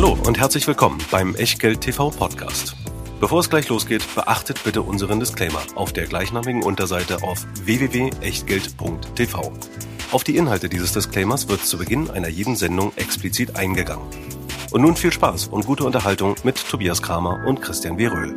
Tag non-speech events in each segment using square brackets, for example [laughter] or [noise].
Hallo und herzlich willkommen beim Echtgeld TV Podcast. Bevor es gleich losgeht, beachtet bitte unseren Disclaimer auf der gleichnamigen Unterseite auf www.echtgeld.tv. Auf die Inhalte dieses Disclaimers wird zu Beginn einer jeden Sendung explizit eingegangen. Und nun viel Spaß und gute Unterhaltung mit Tobias Kramer und Christian W. Röhl.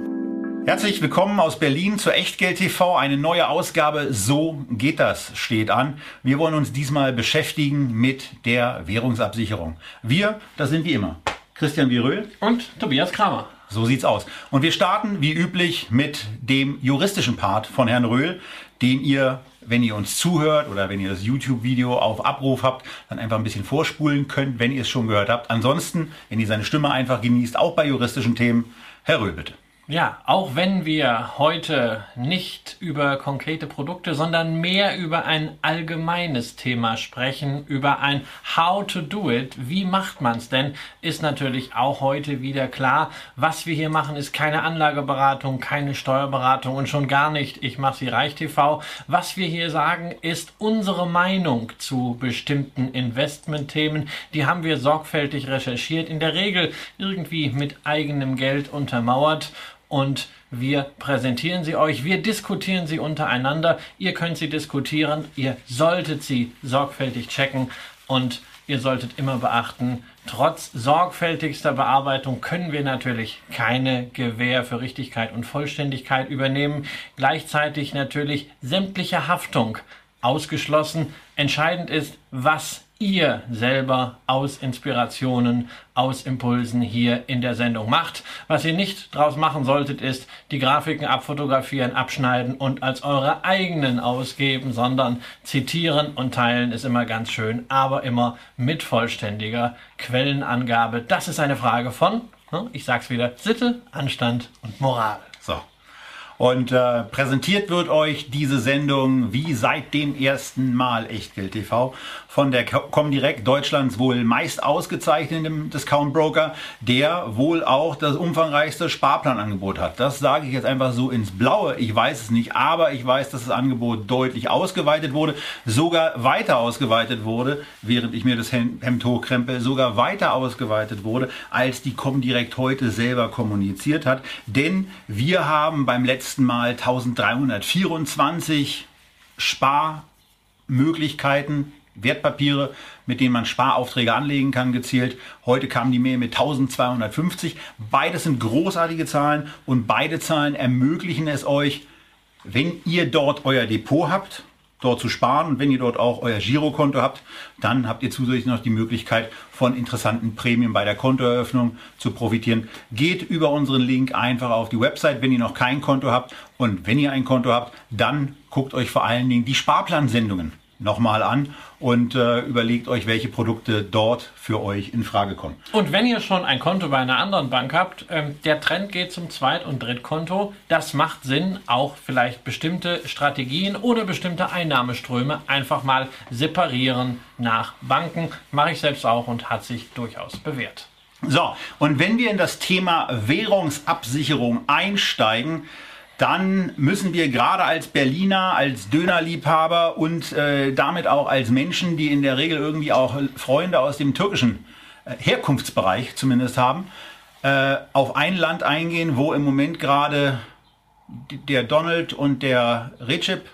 Herzlich willkommen aus Berlin zur Echtgeld TV. Eine neue Ausgabe So geht das steht an. Wir wollen uns diesmal beschäftigen mit der Währungsabsicherung. Wir, das sind wie immer Christian Viröl und Tobias Kramer. So sieht's aus. Und wir starten wie üblich mit dem juristischen Part von Herrn Röhl, den ihr, wenn ihr uns zuhört oder wenn ihr das YouTube-Video auf Abruf habt, dann einfach ein bisschen vorspulen könnt, wenn ihr es schon gehört habt. Ansonsten, wenn ihr seine Stimme einfach genießt, auch bei juristischen Themen, Herr Röhl bitte. Ja, auch wenn wir heute nicht über konkrete Produkte, sondern mehr über ein allgemeines Thema sprechen, über ein How to do it, wie macht man es denn, ist natürlich auch heute wieder klar. Was wir hier machen, ist keine Anlageberatung, keine Steuerberatung und schon gar nicht, ich mache sie Reich TV. Was wir hier sagen, ist unsere Meinung zu bestimmten Investmentthemen. Die haben wir sorgfältig recherchiert, in der Regel irgendwie mit eigenem Geld untermauert und wir präsentieren sie euch, wir diskutieren sie untereinander, ihr könnt sie diskutieren, ihr solltet sie sorgfältig checken und ihr solltet immer beachten, trotz sorgfältigster Bearbeitung können wir natürlich keine Gewähr für Richtigkeit und Vollständigkeit übernehmen, gleichzeitig natürlich sämtliche Haftung ausgeschlossen. Entscheidend ist, was ihr selber aus Inspirationen, aus Impulsen hier in der Sendung macht. Was ihr nicht draus machen solltet, ist die Grafiken abfotografieren, abschneiden und als eure eigenen ausgeben, sondern zitieren und teilen ist immer ganz schön, aber immer mit vollständiger Quellenangabe. Das ist eine Frage von, ne, ich sag's wieder, Sitte, Anstand und Moral. So, und äh, präsentiert wird euch diese Sendung wie seit dem ersten Mal Echtgeld TV von der Comdirect Deutschlands wohl meist ausgezeichneten Discount Broker, der wohl auch das umfangreichste Sparplanangebot hat. Das sage ich jetzt einfach so ins Blaue. Ich weiß es nicht, aber ich weiß, dass das Angebot deutlich ausgeweitet wurde, sogar weiter ausgeweitet wurde, während ich mir das Hemd hochkrempel, sogar weiter ausgeweitet wurde, als die Comdirect heute selber kommuniziert hat. Denn wir haben beim letzten letzten Mal 1324 Sparmöglichkeiten, Wertpapiere, mit denen man Sparaufträge anlegen kann, gezählt. Heute kam die Mail mit 1250. Beides sind großartige Zahlen und beide Zahlen ermöglichen es euch, wenn ihr dort euer Depot habt, dort zu sparen. Und wenn ihr dort auch euer Girokonto habt, dann habt ihr zusätzlich noch die Möglichkeit, von interessanten Prämien bei der Kontoeröffnung zu profitieren. Geht über unseren Link einfach auf die Website, wenn ihr noch kein Konto habt. Und wenn ihr ein Konto habt, dann guckt euch vor allen Dingen die Sparplansendungen nochmal an und äh, überlegt euch, welche Produkte dort für euch in Frage kommen. Und wenn ihr schon ein Konto bei einer anderen Bank habt, ähm, der Trend geht zum Zweit- und Drittkonto. Das macht Sinn, auch vielleicht bestimmte Strategien oder bestimmte Einnahmeströme einfach mal separieren nach Banken. Mache ich selbst auch und hat sich durchaus bewährt. So, und wenn wir in das Thema Währungsabsicherung einsteigen, dann müssen wir gerade als Berliner, als Dönerliebhaber und äh, damit auch als Menschen, die in der Regel irgendwie auch Freunde aus dem türkischen äh, Herkunftsbereich zumindest haben, äh, auf ein Land eingehen, wo im Moment gerade der Donald und der Recep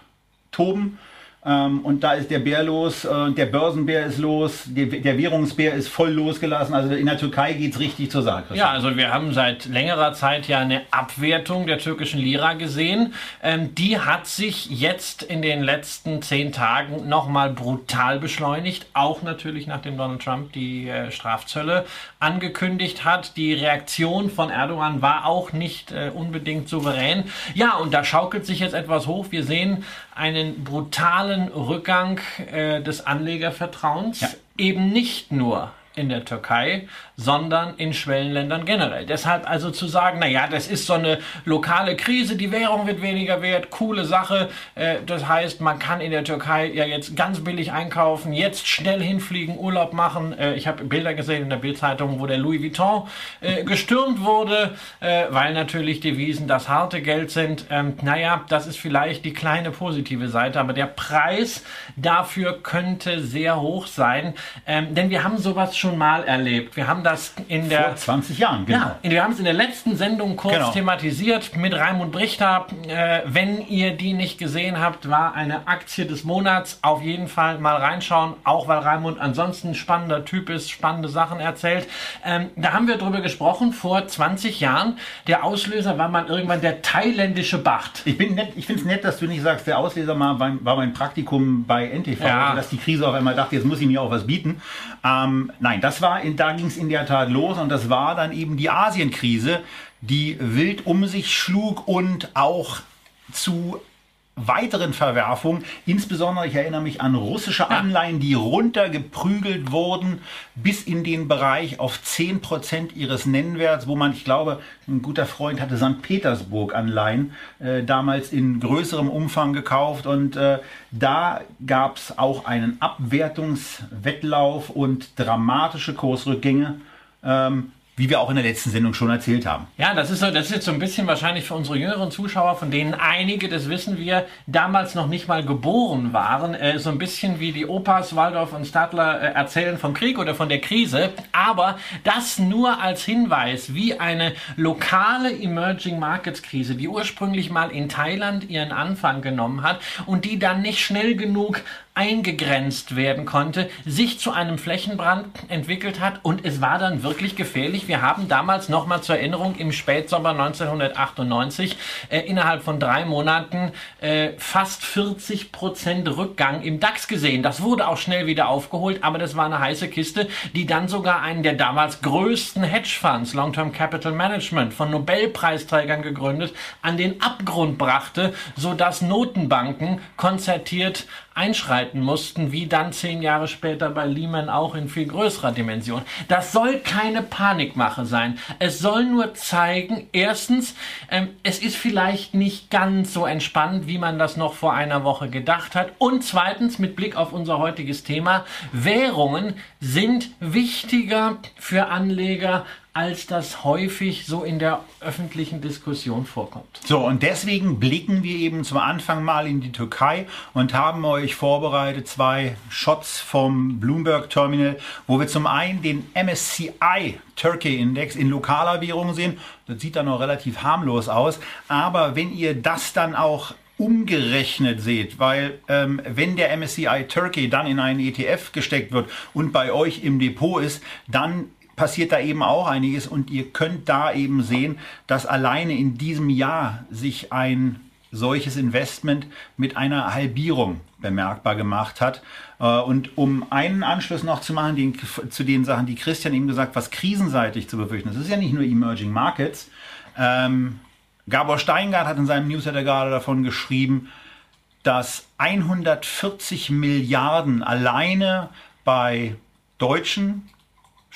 toben ähm, und da ist der Bär los, äh, der Börsenbär ist los, der, der, Währungsbär ist voll losgelassen. Also in der Türkei geht es richtig zur Sache. Ja, also wir haben seit längerer Zeit ja eine Abwertung der türkischen Lira gesehen. Ähm, die hat sich jetzt in den letzten zehn Tagen nochmal brutal beschleunigt. Auch natürlich nachdem Donald Trump die äh, Strafzölle angekündigt hat. Die Reaktion von Erdogan war auch nicht äh, unbedingt souverän. Ja, und da schaukelt sich jetzt etwas hoch. Wir sehen einen brutalen Rückgang äh, des Anlegervertrauens, ja. eben nicht nur in der Türkei, sondern in Schwellenländern generell. Deshalb also zu sagen, naja, das ist so eine lokale Krise, die Währung wird weniger wert, coole Sache. Äh, das heißt, man kann in der Türkei ja jetzt ganz billig einkaufen, jetzt schnell hinfliegen, Urlaub machen. Äh, ich habe Bilder gesehen in der Bildzeitung, wo der Louis Vuitton äh, gestürmt wurde, weil natürlich Devisen das harte Geld sind. Ähm, naja, das ist vielleicht die kleine positive Seite, aber der Preis dafür könnte sehr hoch sein, ähm, denn wir haben sowas schon mal erlebt. Wir haben das in der Vor 20 Jahren, genau. Ja, wir haben es in der letzten Sendung kurz Genau. thematisiert mit Raimund Brichter. Äh, wenn ihr die nicht gesehen habt, war eine Aktie des Monats. Auf jeden Fall mal reinschauen, auch weil Raimund ansonsten ein spannender Typ ist, spannende Sachen erzählt. Ähm, da haben wir drüber gesprochen vor 20 Jahren. Der Auslöser war mal irgendwann der thailändische Bacht. Ich, bin nett, ich finde es nett, dass du nicht sagst, der Ausleser mal war, war mein Praktikum bei NTV, Ja. also dass die Krise auf einmal dachte, jetzt muss ich mir auch was bieten. Ähm, nein, das war, in, da ging es in der Tat los und das war dann eben die Asienkrise, die wild um sich schlug und auch zu weiteren Verwerfungen, insbesondere ich erinnere mich an russische Anleihen, die runtergeprügelt wurden bis in den Bereich auf 10% ihres Nennwerts, wo man, ich glaube, ein guter Freund hatte St. Petersburg Anleihen äh, damals in größerem Umfang gekauft. Und äh, da gab es auch einen Abwertungswettlauf und dramatische Kursrückgänge, ähm, wie wir auch in der letzten Sendung schon erzählt haben. Ja, das ist, so, das ist jetzt so ein bisschen wahrscheinlich für unsere jüngeren Zuschauer, von denen einige, das wissen wir, damals noch nicht mal geboren waren. Äh, so ein bisschen wie die Opas Waldorf und Stadler äh, erzählen vom Krieg oder von der Krise. Aber das nur als Hinweis, wie eine lokale Emerging Markets Krise, die ursprünglich mal in Thailand ihren Anfang genommen hat und die dann nicht schnell genug eingegrenzt werden konnte, sich zu einem Flächenbrand entwickelt hat und es war dann wirklich gefährlich. Wir haben damals nochmal zur Erinnerung im Spätsommer 1998 äh, innerhalb von drei Monaten äh, fast 40 Prozent Rückgang im DAX gesehen. Das wurde auch schnell wieder aufgeholt, aber das war eine heiße Kiste, die dann sogar einen der damals größten Hedgefonds, Long-Term Capital Management, von Nobelpreisträgern gegründet, an den Abgrund brachte, sodass Notenbanken konzertiert einschreiten mussten, wie dann zehn Jahre später bei Lehman auch in viel größerer Dimension. Das soll keine Panikmache sein. Es soll nur zeigen, erstens, ähm, es ist vielleicht nicht ganz so entspannt, wie man das noch vor einer Woche gedacht hat. Und zweitens, mit Blick auf unser heutiges Thema, Währungen sind wichtiger für Anleger als das häufig so in der öffentlichen Diskussion vorkommt. So, und deswegen blicken wir eben zum Anfang mal in die Türkei und haben euch vorbereitet zwei Shots vom Bloomberg Terminal, wo wir zum einen den MSCI Turkey Index in lokaler Währung sehen. Das sieht dann noch relativ harmlos aus. Aber wenn ihr das dann auch umgerechnet seht, weil ähm, wenn der MSCI Turkey dann in einen ETF gesteckt wird und bei euch im Depot ist, dann passiert da eben auch einiges und ihr könnt da eben sehen, dass alleine in diesem Jahr sich ein solches Investment mit einer Halbierung bemerkbar gemacht hat. Äh, Und um einen Anschluss noch zu machen den, zu den Sachen, die Christian eben gesagt, was krisenseitig zu befürchten ist, ist ja nicht nur Emerging Markets. Ähm, Gabor Steingart hat in seinem Newsletter gerade davon geschrieben, dass 140 Milliarden alleine bei deutschen,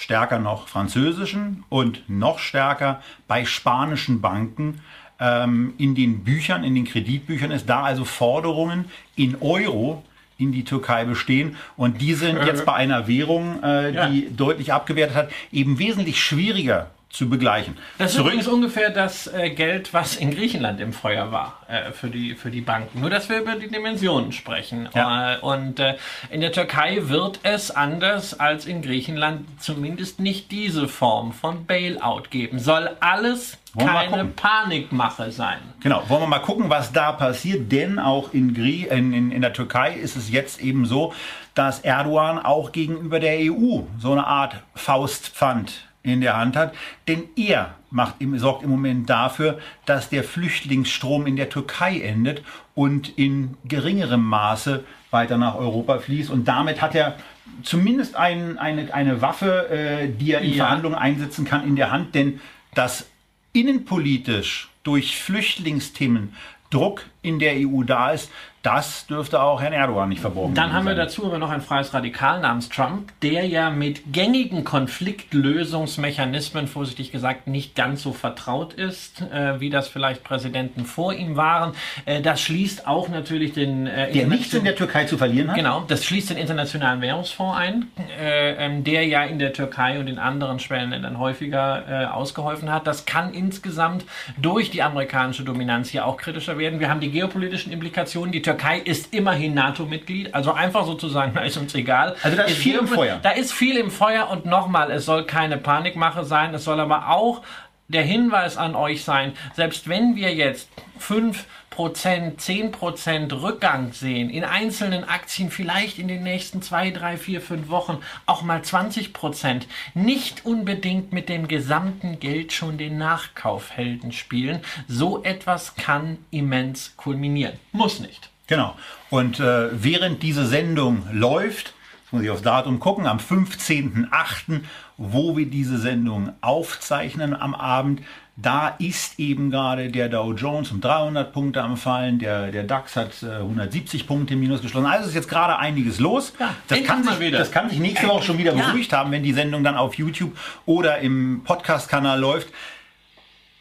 stärker noch französischen und noch stärker bei spanischen Banken ähm, in den Büchern, in den Kreditbüchern ist, da also Forderungen in Euro in die Türkei bestehen und die sind [laughs] jetzt bei einer Währung, äh, Ja. die deutlich abgewertet hat, eben wesentlich schwieriger zu begleichen. Das ist übrigens ungefähr das äh, Geld, was in Griechenland im Feuer war äh, für, die, für die Banken. Nur, dass wir über die Dimensionen sprechen. Ja. Äh, und äh, in der Türkei wird es anders als in Griechenland zumindest nicht diese Form von Bailout geben. Soll alles Wollen keine. Panikmache sein. Genau, wollen wir mal gucken, was da passiert, denn auch in, Grie in, in, in der Türkei ist es jetzt eben so, dass Erdogan auch gegenüber der EU so eine Art Faustpfand in der Hand hat, denn er macht, sorgt im Moment dafür, dass der Flüchtlingsstrom in der Türkei endet und in geringerem Maße weiter nach Europa fließt. Und damit hat er zumindest ein, eine, eine Waffe, äh, die er in Ja. Verhandlungen einsetzen kann, in der Hand, denn das innenpolitisch durch Flüchtlingsthemen Druck in der EU da ist, das dürfte auch Herrn Erdogan nicht verborgen Dann haben wir sein. dazu aber noch ein freies Radikal namens Trump, der ja mit gängigen Konfliktlösungsmechanismen, vorsichtig gesagt, nicht ganz so vertraut ist, äh, wie das vielleicht Präsidenten vor ihm waren. Äh, das schließt auch natürlich den... Äh, der nichts in der Türkei zu verlieren hat. Genau, das schließt den Internationalen Währungsfonds ein, äh, ähm, der ja in der Türkei und in anderen Schwellenländern häufiger äh, ausgeholfen hat. Das kann insgesamt durch die amerikanische Dominanz hier auch kritischer werden. Wir haben die geopolitischen Implikationen. Die Türkei ist immerhin NATO-Mitglied, also einfach sozusagen, [laughs] da ist uns egal. Also da ist viel im Feuer. Da ist viel im Feuer und nochmal, es soll keine Panikmache sein, es soll aber auch der Hinweis an euch sein, selbst wenn wir jetzt 5%, 10% Rückgang sehen, in einzelnen Aktien vielleicht in den nächsten 2, 3, 4, 5 Wochen auch mal 20%, nicht unbedingt mit dem gesamten Geld schon den Nachkaufhelden spielen. So etwas kann immens kulminieren. Muss nicht. Genau. Und äh, während diese Sendung läuft, muss ich aufs Datum gucken, am 15.08., wo wir diese Sendung aufzeichnen am Abend. Da ist eben gerade der Dow Jones um 300 Punkte am Fallen, der, der DAX hat äh, 170 Punkte minus geschlossen. Also ist jetzt gerade einiges los. Ja, das, kann sich, das kann sich nächste Woche schon wieder Ja. beruhigt haben, wenn die Sendung dann auf YouTube oder im Podcast-Kanal läuft.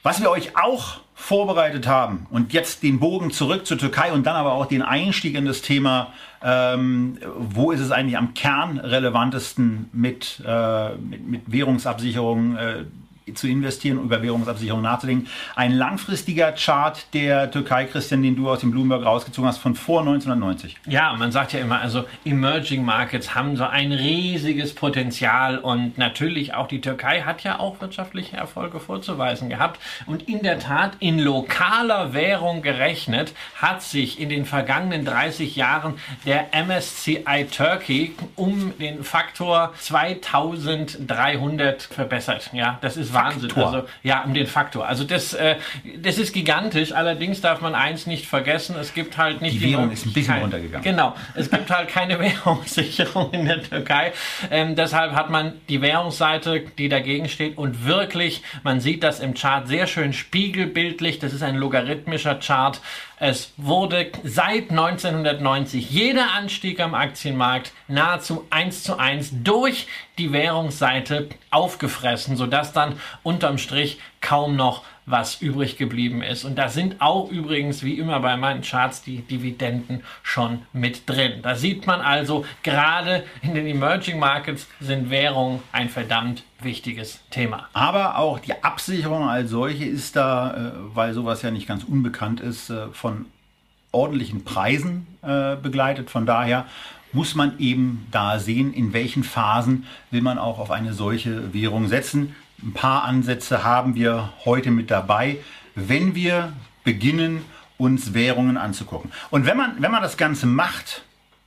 Was wir euch auch vorbereitet haben und jetzt den Bogen zurück zur Türkei und dann aber auch den Einstieg in das Thema, ähm, wo ist es eigentlich am kernrelevantesten mit, äh, mit, mit Währungsabsicherung äh, zu investieren, über Währungsabsicherung nachzudenken. Ein langfristiger Chart der Türkei, Christian, den du aus dem Bloomberg rausgezogen hast, von vor 1990. Ja, man sagt ja immer, also Emerging Markets haben so ein riesiges Potenzial und natürlich auch die Türkei hat ja auch wirtschaftliche Erfolge vorzuweisen gehabt. Und in der Tat, in lokaler Währung gerechnet, hat sich in den vergangenen 30 Jahren der MSCI Turkey um den Faktor 2300 verbessert. Ja, das ist Wahnsinn. Faktor. Also, ja, um den Faktor. Also das, äh, das ist gigantisch. Allerdings darf man eins nicht vergessen, es gibt halt nicht Die Währung ist ein bisschen runtergegangen. Genau. Es gibt halt keine [laughs] Währungssicherung in der Türkei. Ähm, deshalb hat man die Währungsseite, die dagegen steht. Und wirklich, man sieht das im Chart sehr schön spiegelbildlich. Das ist ein logarithmischer Chart. Es wurde seit 1990 jeder Anstieg am Aktienmarkt nahezu eins zu eins durch die Währungsseite aufgefressen, sodass dann unterm Strich kaum noch was übrig geblieben ist. Und da sind auch übrigens, wie immer bei meinen Charts, die Dividenden schon mit drin. Da sieht man also, gerade in den Emerging Markets sind Währungen ein verdammt wichtiges Thema. Aber auch die Absicherung als solche ist da, äh, weil sowas ja nicht ganz unbekannt ist, äh, von ordentlichen Preisen äh, begleitet. Von daher muss man eben da sehen, in welchen Phasen will man auch auf eine solche Währung setzen. Ein paar Ansätze haben wir heute mit dabei, wenn wir beginnen, uns Währungen anzugucken. Und wenn man, wenn man das Ganze macht,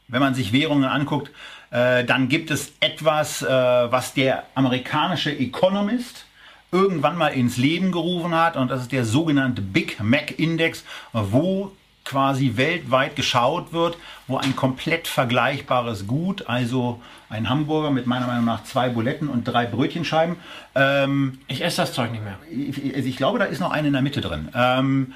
wenn man sich Währungen anguckt, äh, dann gibt es etwas, äh, was der amerikanische Economist irgendwann mal ins Leben gerufen hat und das ist der sogenannte Big Mac Index, wo quasi weltweit geschaut wird, wo ein komplett vergleichbares Gut, also ein Hamburger mit meiner Meinung nach zwei Buletten und drei Brötchenscheiben, ähm, Ich esse das Zeug nicht mehr. ich, also ich glaube, da ist noch eine in der Mitte drin, ähm,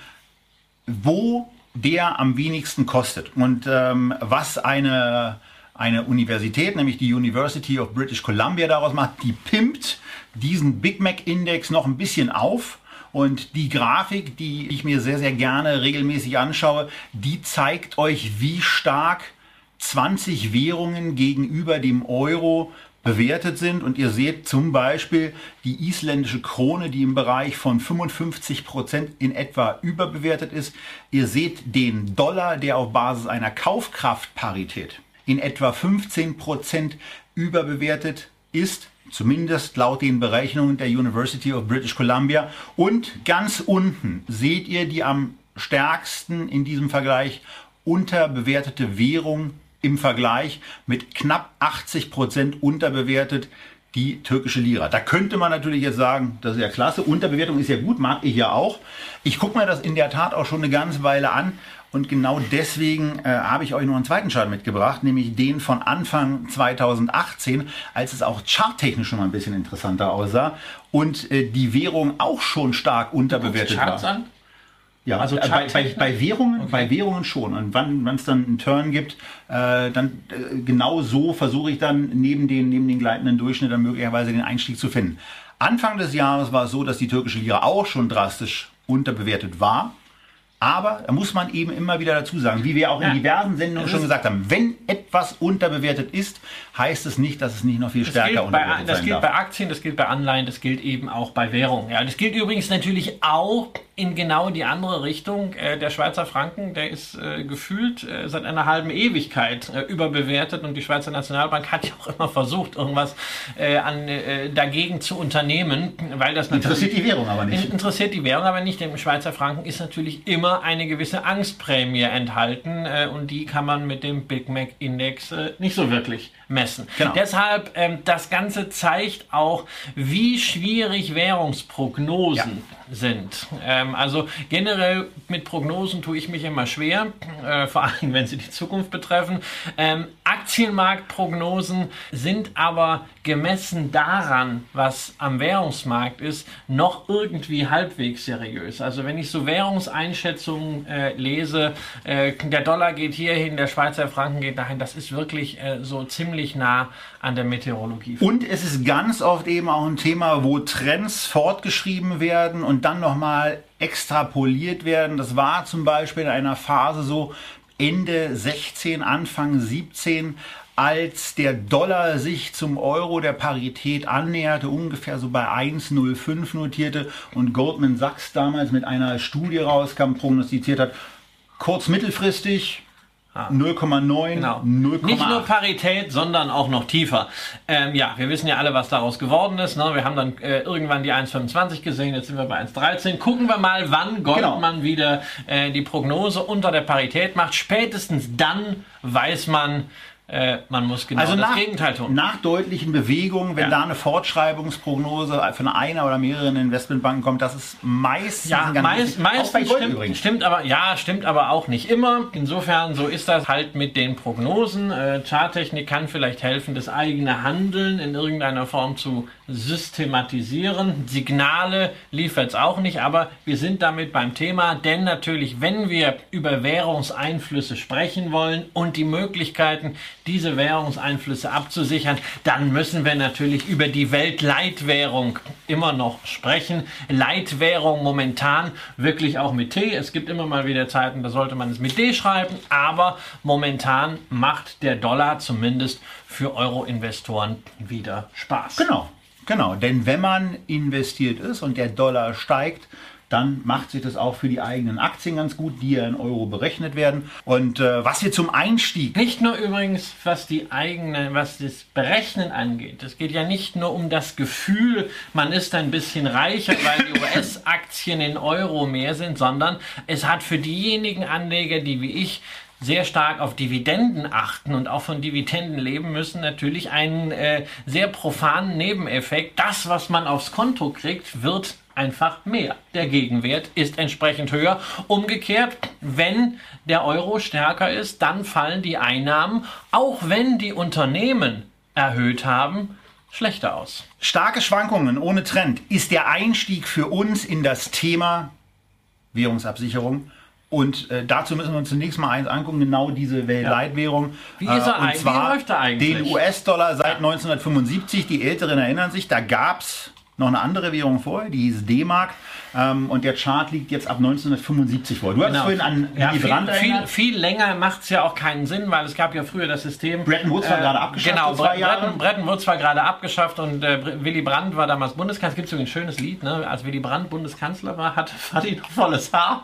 wo der am wenigsten kostet und ähm, was eine, eine Universität, nämlich die University of British Columbia daraus macht, die pimpt diesen Big Mac Index noch ein bisschen auf. Und die Grafik, die ich mir sehr, sehr gerne regelmäßig anschaue, die zeigt euch, wie stark 20 Währungen gegenüber dem Euro bewertet sind. Und ihr seht zum Beispiel die isländische Krone, die im Bereich von 55 Prozent in etwa überbewertet ist. Ihr seht den Dollar, der auf Basis einer Kaufkraftparität in etwa 15 Prozent überbewertet ist. Zumindest laut den Berechnungen der University of British Columbia. Und ganz unten seht ihr die am stärksten in diesem Vergleich unterbewertete Währung im Vergleich mit knapp 80 Prozent unterbewertet die türkische Lira. Da könnte man natürlich jetzt sagen, das ist ja klasse, Unterbewertung ist ja gut, mag ich ja auch. Ich gucke mir das in der Tat auch schon eine ganze Weile an und genau deswegen äh, habe ich euch noch einen zweiten Chart mitgebracht, nämlich den von Anfang 2018, als es auch charttechnisch schon mal ein bisschen interessanter aussah und äh, die Währung auch schon stark unterbewertet Charts war. an? Ja, Also also bei, bei, bei Währungen, bei Währungen schon. Und wann es dann einen Turn gibt, äh, dann äh, genau so versuche ich dann neben den, neben den gleitenden Durchschnitt dann möglicherweise den Einstieg zu finden. Anfang des Jahres war es so, dass die türkische Lira auch schon drastisch unterbewertet war. Aber da muss man eben immer wieder dazu sagen, wie wir auch in Ja. diversen Sendungen schon gesagt haben, wenn etwas unterbewertet ist, heißt es nicht, dass es nicht noch viel Das stärker gilt, bei, unterbewertet das sein gilt darf. bei Aktien, das gilt bei Anleihen, das gilt eben auch bei Währungen. Ja, das gilt übrigens natürlich auch in genau die andere Richtung. Äh, der Schweizer Franken, der ist äh, gefühlt äh, seit einer halben Ewigkeit überbewertet und die Schweizer Nationalbank hat ja auch immer versucht, irgendwas an, dagegen zu unternehmen, weil das natürlich Interessiert die Währung aber nicht. In- Interessiert die Währung aber nicht. Im Schweizer Franken ist natürlich immer eine gewisse Angstprämie enthalten äh, und die kann man mit dem Big Mac Index äh, nicht so wirklich messen. Genau. Deshalb, ähm, das Ganze zeigt auch, wie schwierig Währungsprognosen sind. Ähm, also generell mit Prognosen tue ich mich immer schwer, äh, vor allem wenn sie die Zukunft betreffen. Ähm, Aktienmarktprognosen sind aber gemessen daran, was am Währungsmarkt ist, noch irgendwie halbwegs seriös. Also wenn ich so Währungseinschätzungen äh, lese, äh, der Dollar geht hierhin, der Schweizer Franken geht dahin, das ist wirklich äh, so ziemlich nah an der Meteorologie. Und es ist ganz oft eben auch ein Thema, wo Trends fortgeschrieben werden und dann nochmal extrapoliert werden. Das war zum Beispiel in einer Phase so Ende 16, Anfang 17, als der Dollar sich zum Euro der Parität annäherte, ungefähr so bei 1,05 notierte und Goldman Sachs damals mit einer Studie rauskam, prognostiziert hat, kurz mittelfristig 0,9, Genau. 0,8. Nicht nur Parität, sondern auch noch tiefer. Ähm, ja, wir wissen ja alle, was daraus geworden ist. Ne? Wir haben dann äh, irgendwann die 1,25 gesehen, jetzt sind wir bei 1,13. Gucken wir mal, wann Goldman wieder äh, die Prognose unter der Parität macht. Spätestens dann weiß man, äh, man muss genau Also das nach, Gegenteil tun. nach deutlichen Bewegungen, wenn Ja. da eine Fortschreibungsprognose von einer oder mehreren Investmentbanken kommt, das ist meistens Ja, ganz meist, wichtig- auch bei meistens Gold stimmt, übrigens. stimmt aber, ja, stimmt aber auch nicht immer. Insofern, so ist das halt mit den Prognosen. Äh, Charttechnik kann vielleicht helfen, das eigene Handeln in irgendeiner Form zu systematisieren. Signale liefert es auch nicht, aber wir sind damit beim Thema, denn natürlich, wenn wir über Währungseinflüsse sprechen wollen und die Möglichkeiten, diese Währungseinflüsse abzusichern, dann müssen wir natürlich über die Weltleitwährung immer noch sprechen. Leitwährung momentan wirklich auch mit T. Es gibt immer mal wieder Zeiten, da sollte man es mit D schreiben, aber momentan macht der Dollar zumindest für Euro-Investoren wieder Spaß. Genau, genau. Denn wenn man investiert ist und der Dollar steigt, dann macht sich das auch für die eigenen Aktien ganz gut, die ja in Euro berechnet werden. Und äh, was wir zum Einstieg Nicht nur übrigens, was die eigene, was das Berechnen angeht. Es geht ja nicht nur um das Gefühl, man ist ein bisschen reicher, weil die [laughs] US-Aktien in Euro mehr sind, sondern es hat für diejenigen Anleger, die wie ich sehr stark auf Dividenden achten und auch von Dividenden leben müssen, natürlich einen äh, sehr profanen Nebeneffekt. Das, was man aufs Konto kriegt, wird einfach mehr. Der Gegenwert ist entsprechend höher. Umgekehrt, wenn der Euro stärker ist, dann fallen die Einnahmen, auch wenn die Unternehmen erhöht haben, schlechter aus. Starke Schwankungen ohne Trend ist der Einstieg für uns in das Thema Währungsabsicherung. Und äh, dazu müssen wir uns zunächst mal eins angucken, genau diese Weltleitwährung. Wie ist er und eigentlich? Wie zwar läuft er eigentlich? Den US-Dollar seit 1975. Die Älteren erinnern sich, da gab es noch eine andere Währung vorher, die hieß D-Mark. Ähm, und der Chart liegt jetzt ab 1975 vor. Du hast Genau. vorhin an Ja, Willy viel, Brandt viel, viel länger macht es ja auch keinen Sinn, weil es gab ja früher das System. Bretton Woods war gerade abgeschafft Genau, zwei Bretton. Bretton Woods war gerade abgeschafft und äh, Willy Brandt war damals Bundeskanzler. Es gibt so ein schönes Lied, ne? als Willy Brandt Bundeskanzler war, hatte [laughs] Fadi noch volles Haar.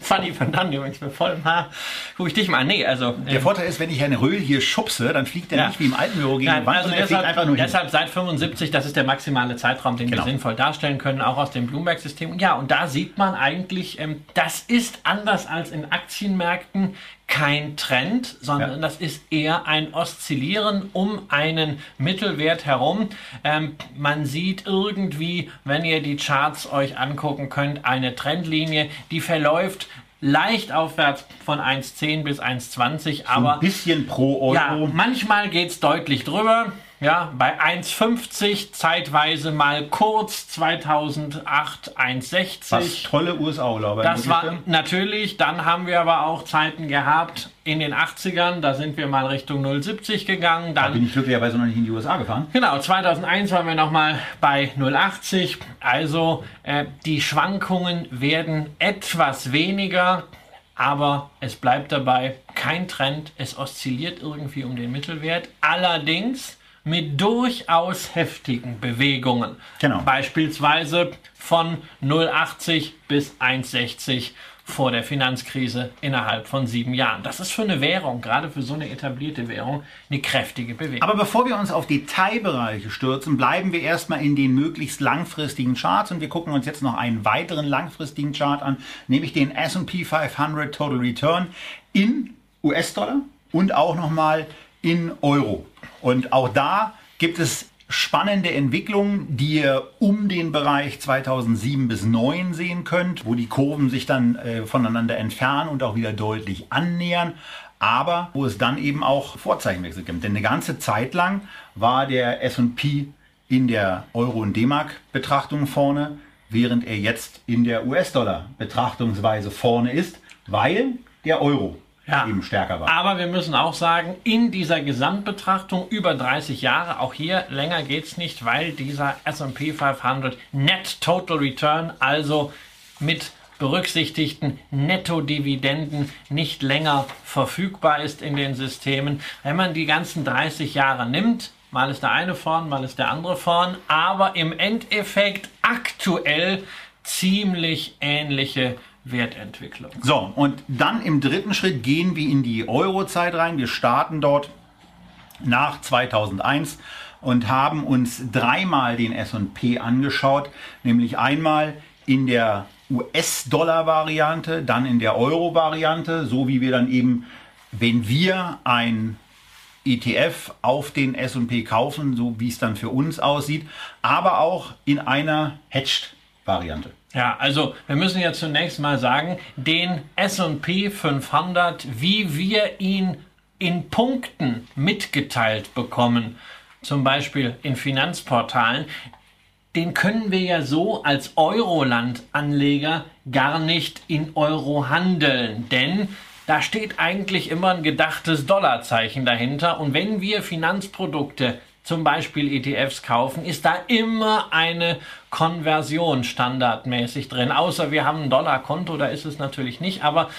Fadi van Dann übrigens mit vollem Haar. Guck ich dich mal an. Nee, also. Der Vorteil ist, wenn ich Herrn Röhl hier schubse, dann fliegt er Ja. nicht wie im alten Büro gegen Nein, die Wand, also deshalb, einfach nur hin. deshalb seit 75, das ist der maximale Zeitraum, den Genau. wir sinnvoll darstellen können, auch aus dem Bloomberg-System. Und Ja, und da sieht man eigentlich, ähm, das ist anders als in Aktienmärkten kein Trend, sondern Ja. das ist eher ein Oszillieren um einen Mittelwert herum. Ähm, man sieht irgendwie, wenn ihr die Charts euch angucken könnt, eine Trendlinie, die verläuft leicht aufwärts von 1,10 bis 1,20, aber ein bisschen pro Euro. ja, manchmal geht es deutlich drüber. Ja, bei 1,50, zeitweise mal kurz 2008 1,60. Was tolle USA-Urlaube. Das war natürlich, dann haben wir aber auch Zeiten gehabt in den 80ern, da sind wir mal Richtung 0,70 gegangen. Dann da bin ich glücklicherweise noch nicht in die USA gefahren. Genau, 2001 waren wir nochmal bei 0,80. Also äh, die Schwankungen werden etwas weniger. Aber es bleibt dabei kein Trend. Es oszilliert irgendwie um den Mittelwert. Allerdings mit durchaus heftigen Bewegungen. Genau. Beispielsweise von 0,80 bis 1,60 vor der Finanzkrise innerhalb von sieben Jahren. Das ist für eine Währung, gerade für so eine etablierte Währung, eine kräftige Bewegung. Aber bevor wir uns auf Detailbereiche stürzen, bleiben wir erstmal in den möglichst langfristigen Charts und wir gucken uns jetzt noch einen weiteren langfristigen Chart an, nämlich den S&P 500 Total Return in US-Dollar und auch nochmal in Euro. Und auch da gibt es spannende Entwicklungen, die ihr um den Bereich 2007 bis 2009 sehen könnt, wo die Kurven sich dann äh, voneinander entfernen und auch wieder deutlich annähern, aber wo es dann eben auch Vorzeichenwechsel gibt. Denn eine ganze Zeit lang war der S&P in der Euro- und D-Mark-Betrachtung vorne, während er jetzt in der US-Dollar-Betrachtungsweise vorne ist, weil der Euro ja. eben stärker war. Aber wir müssen auch sagen, in dieser Gesamtbetrachtung über 30 Jahre, auch hier länger geht es nicht, weil dieser SP 500 Net Total Return, also mit berücksichtigten Nettodividenden nicht länger verfügbar ist in den Systemen. Wenn man die ganzen 30 Jahre nimmt, mal ist der eine vorn, mal ist der andere vorn, aber im Endeffekt aktuell ziemlich ähnliche Wertentwicklung. So, und dann im dritten Schritt gehen wir in die Eurozeit rein. Wir starten dort nach 2001 und haben uns dreimal den S&P angeschaut, nämlich einmal in der US-Dollar-Variante, dann in der Euro-Variante, so wie wir dann eben, wenn wir ein ETF auf den S&P kaufen, so wie es dann für uns aussieht, aber auch in einer Hedged-Variante. Ja, also wir müssen ja zunächst mal sagen, den S&P 500, wie wir ihn in Punkten mitgeteilt bekommen, zum Beispiel in Finanzportalen, den können wir ja so als Euroland-Anleger gar nicht in Euro handeln, denn da steht eigentlich immer ein gedachtes Dollarzeichen dahinter. Und wenn wir Finanzprodukte zum Beispiel ETFs kaufen, ist da immer eine Konversion standardmäßig drin. Außer wir haben ein Dollarkonto, da ist es natürlich nicht, aber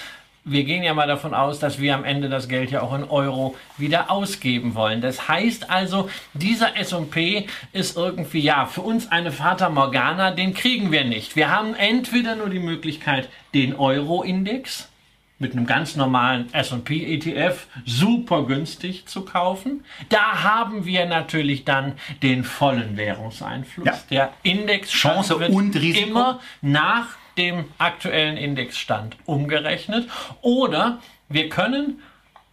wir gehen ja mal davon aus, dass wir am Ende das Geld ja auch in Euro wieder ausgeben wollen. Das heißt also, dieser S&P ist irgendwie, ja, für uns eine Fata Morgana, den kriegen wir nicht. Wir haben entweder nur die Möglichkeit, den Euro-Index, mit einem ganz normalen S&P ETF super günstig zu kaufen. Da haben wir natürlich dann den vollen Währungseinfluss. Ja. Der Index Chance und Risiko immer nach dem aktuellen Indexstand umgerechnet oder wir können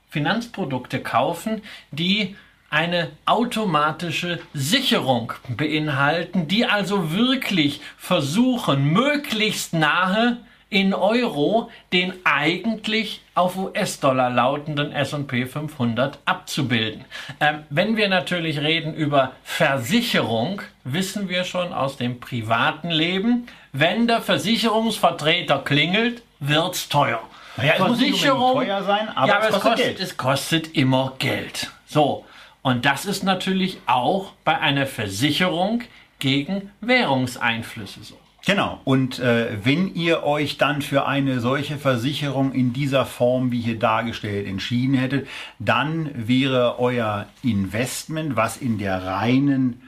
Finanzprodukte kaufen, die eine automatische Sicherung beinhalten, die also wirklich versuchen, möglichst nahe in Euro den eigentlich auf US-Dollar lautenden S&P 500 abzubilden. Ähm, wenn wir natürlich reden über Versicherung, wissen wir schon aus dem privaten Leben, wenn der Versicherungsvertreter klingelt, wird's teuer. Naja, Versicherung, teuer sein, aber, ja, aber es, kostet es, kostet, es kostet immer Geld. So. Und das ist natürlich auch bei einer Versicherung gegen Währungseinflüsse so. Genau. Und äh, wenn ihr euch dann für eine solche Versicherung in dieser Form wie hier dargestellt entschieden hättet, dann wäre euer Investment, was in der reinen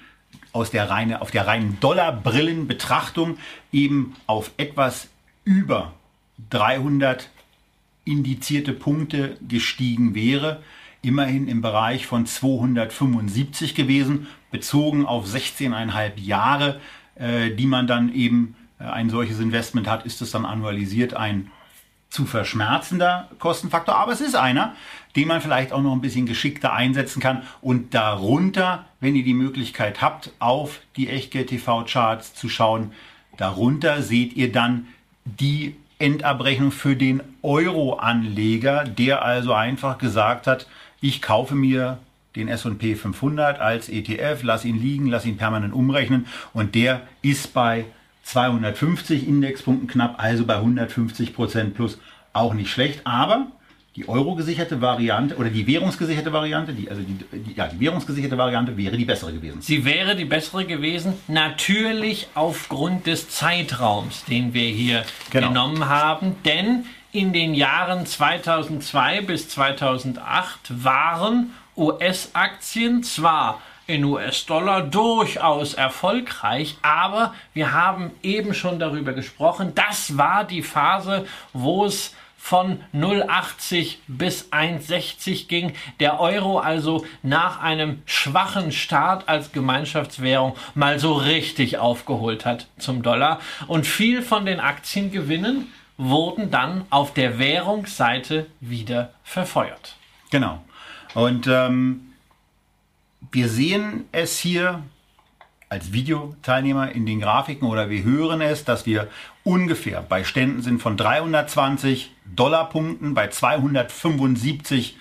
aus der reine, auf der reinen Dollarbrillenbetrachtung eben auf etwas über 300 indizierte Punkte gestiegen wäre, immerhin im Bereich von 275 gewesen, bezogen auf 16,5 Jahre die man dann eben äh, ein solches Investment hat, ist es dann annualisiert ein zu verschmerzender Kostenfaktor, aber es ist einer, den man vielleicht auch noch ein bisschen geschickter einsetzen kann. Und darunter, wenn ihr die Möglichkeit habt, auf die Echtgeld TV Charts zu schauen, darunter seht ihr dann die Endabrechnung für den Euro-Anleger, der also einfach gesagt hat, ich kaufe mir den S&P 500 als ETF, lass ihn liegen, lass ihn permanent umrechnen und der ist bei 250 Indexpunkten knapp, also bei 150 Prozent plus auch nicht schlecht, aber die Euro-gesicherte Variante oder die währungsgesicherte Variante, die, also die, die, ja, die währungsgesicherte Variante wäre die bessere gewesen. Sie wäre die bessere gewesen, natürlich aufgrund des Zeitraums, den wir hier genau. genommen haben, denn in den Jahren 2002 bis 2008 waren US-Aktien zwar in US-Dollar durchaus erfolgreich, aber wir haben eben schon darüber gesprochen, das war die Phase, wo es von 0,80 bis 1,60 ging. Der Euro also nach einem schwachen Start als Gemeinschaftswährung mal so richtig aufgeholt hat zum Dollar. Und viel von den Aktiengewinnen wurden dann auf der Währungsseite wieder verfeuert. Genau. Und ähm, wir sehen es hier als Videoteilnehmer in den Grafiken oder wir hören es, dass wir ungefähr bei Ständen sind von 320 Dollarpunkten, bei 275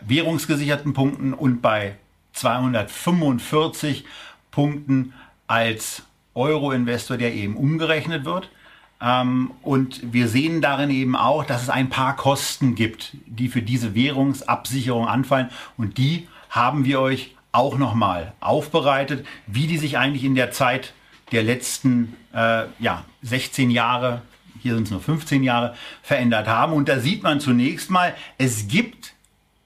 währungsgesicherten Punkten und bei 245 Punkten als Euro-Investor, der eben umgerechnet wird. Ähm, und wir sehen darin eben auch, dass es ein paar Kosten gibt, die für diese Währungsabsicherung anfallen. Und die haben wir euch auch nochmal aufbereitet, wie die sich eigentlich in der Zeit der letzten äh, ja, 16 Jahre, hier sind es nur 15 Jahre, verändert haben. Und da sieht man zunächst mal, es gibt,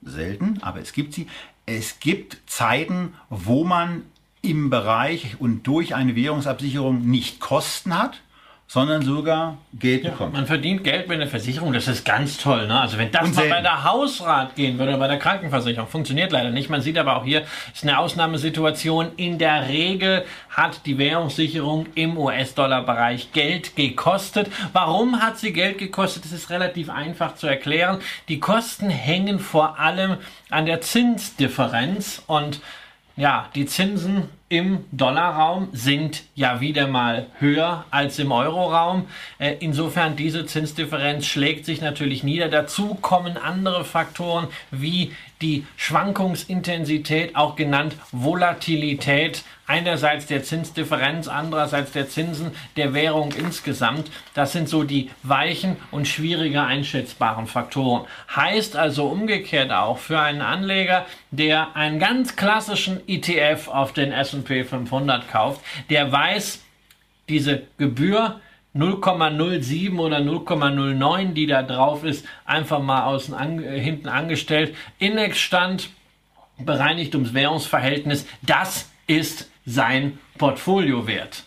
selten, aber es gibt sie, es gibt Zeiten, wo man im Bereich und durch eine Währungsabsicherung nicht Kosten hat, sondern sogar Geld ja, bekommt. Man verdient Geld bei einer Versicherung, das ist ganz toll. Ne? Also wenn das mal bei der Hausrat gehen würde, bei der Krankenversicherung, funktioniert leider nicht. Man sieht aber auch hier, ist eine Ausnahmesituation. In der Regel hat die Währungssicherung im US-Dollar-Bereich Geld gekostet. Warum hat sie Geld gekostet? Das ist relativ einfach zu erklären. Die Kosten hängen vor allem an der Zinsdifferenz und ja, die Zinsen im Dollarraum sind ja wieder mal höher als im Euroraum. Äh, insofern diese Zinsdifferenz schlägt sich natürlich nieder. Dazu kommen andere Faktoren wie die Schwankungsintensität, auch genannt Volatilität einerseits der Zinsdifferenz, andererseits der Zinsen der Währung insgesamt. Das sind so die weichen und schwieriger einschätzbaren Faktoren. Heißt also umgekehrt auch für einen Anleger, der einen ganz klassischen ETF auf den S&P 500 kauft, der weiß, diese Gebühr 0,07 oder 0,09, die da drauf ist, einfach mal außen an, äh, hinten angestellt. Indexstand bereinigt ums Währungsverhältnis. Das ist sein Portfolio wert.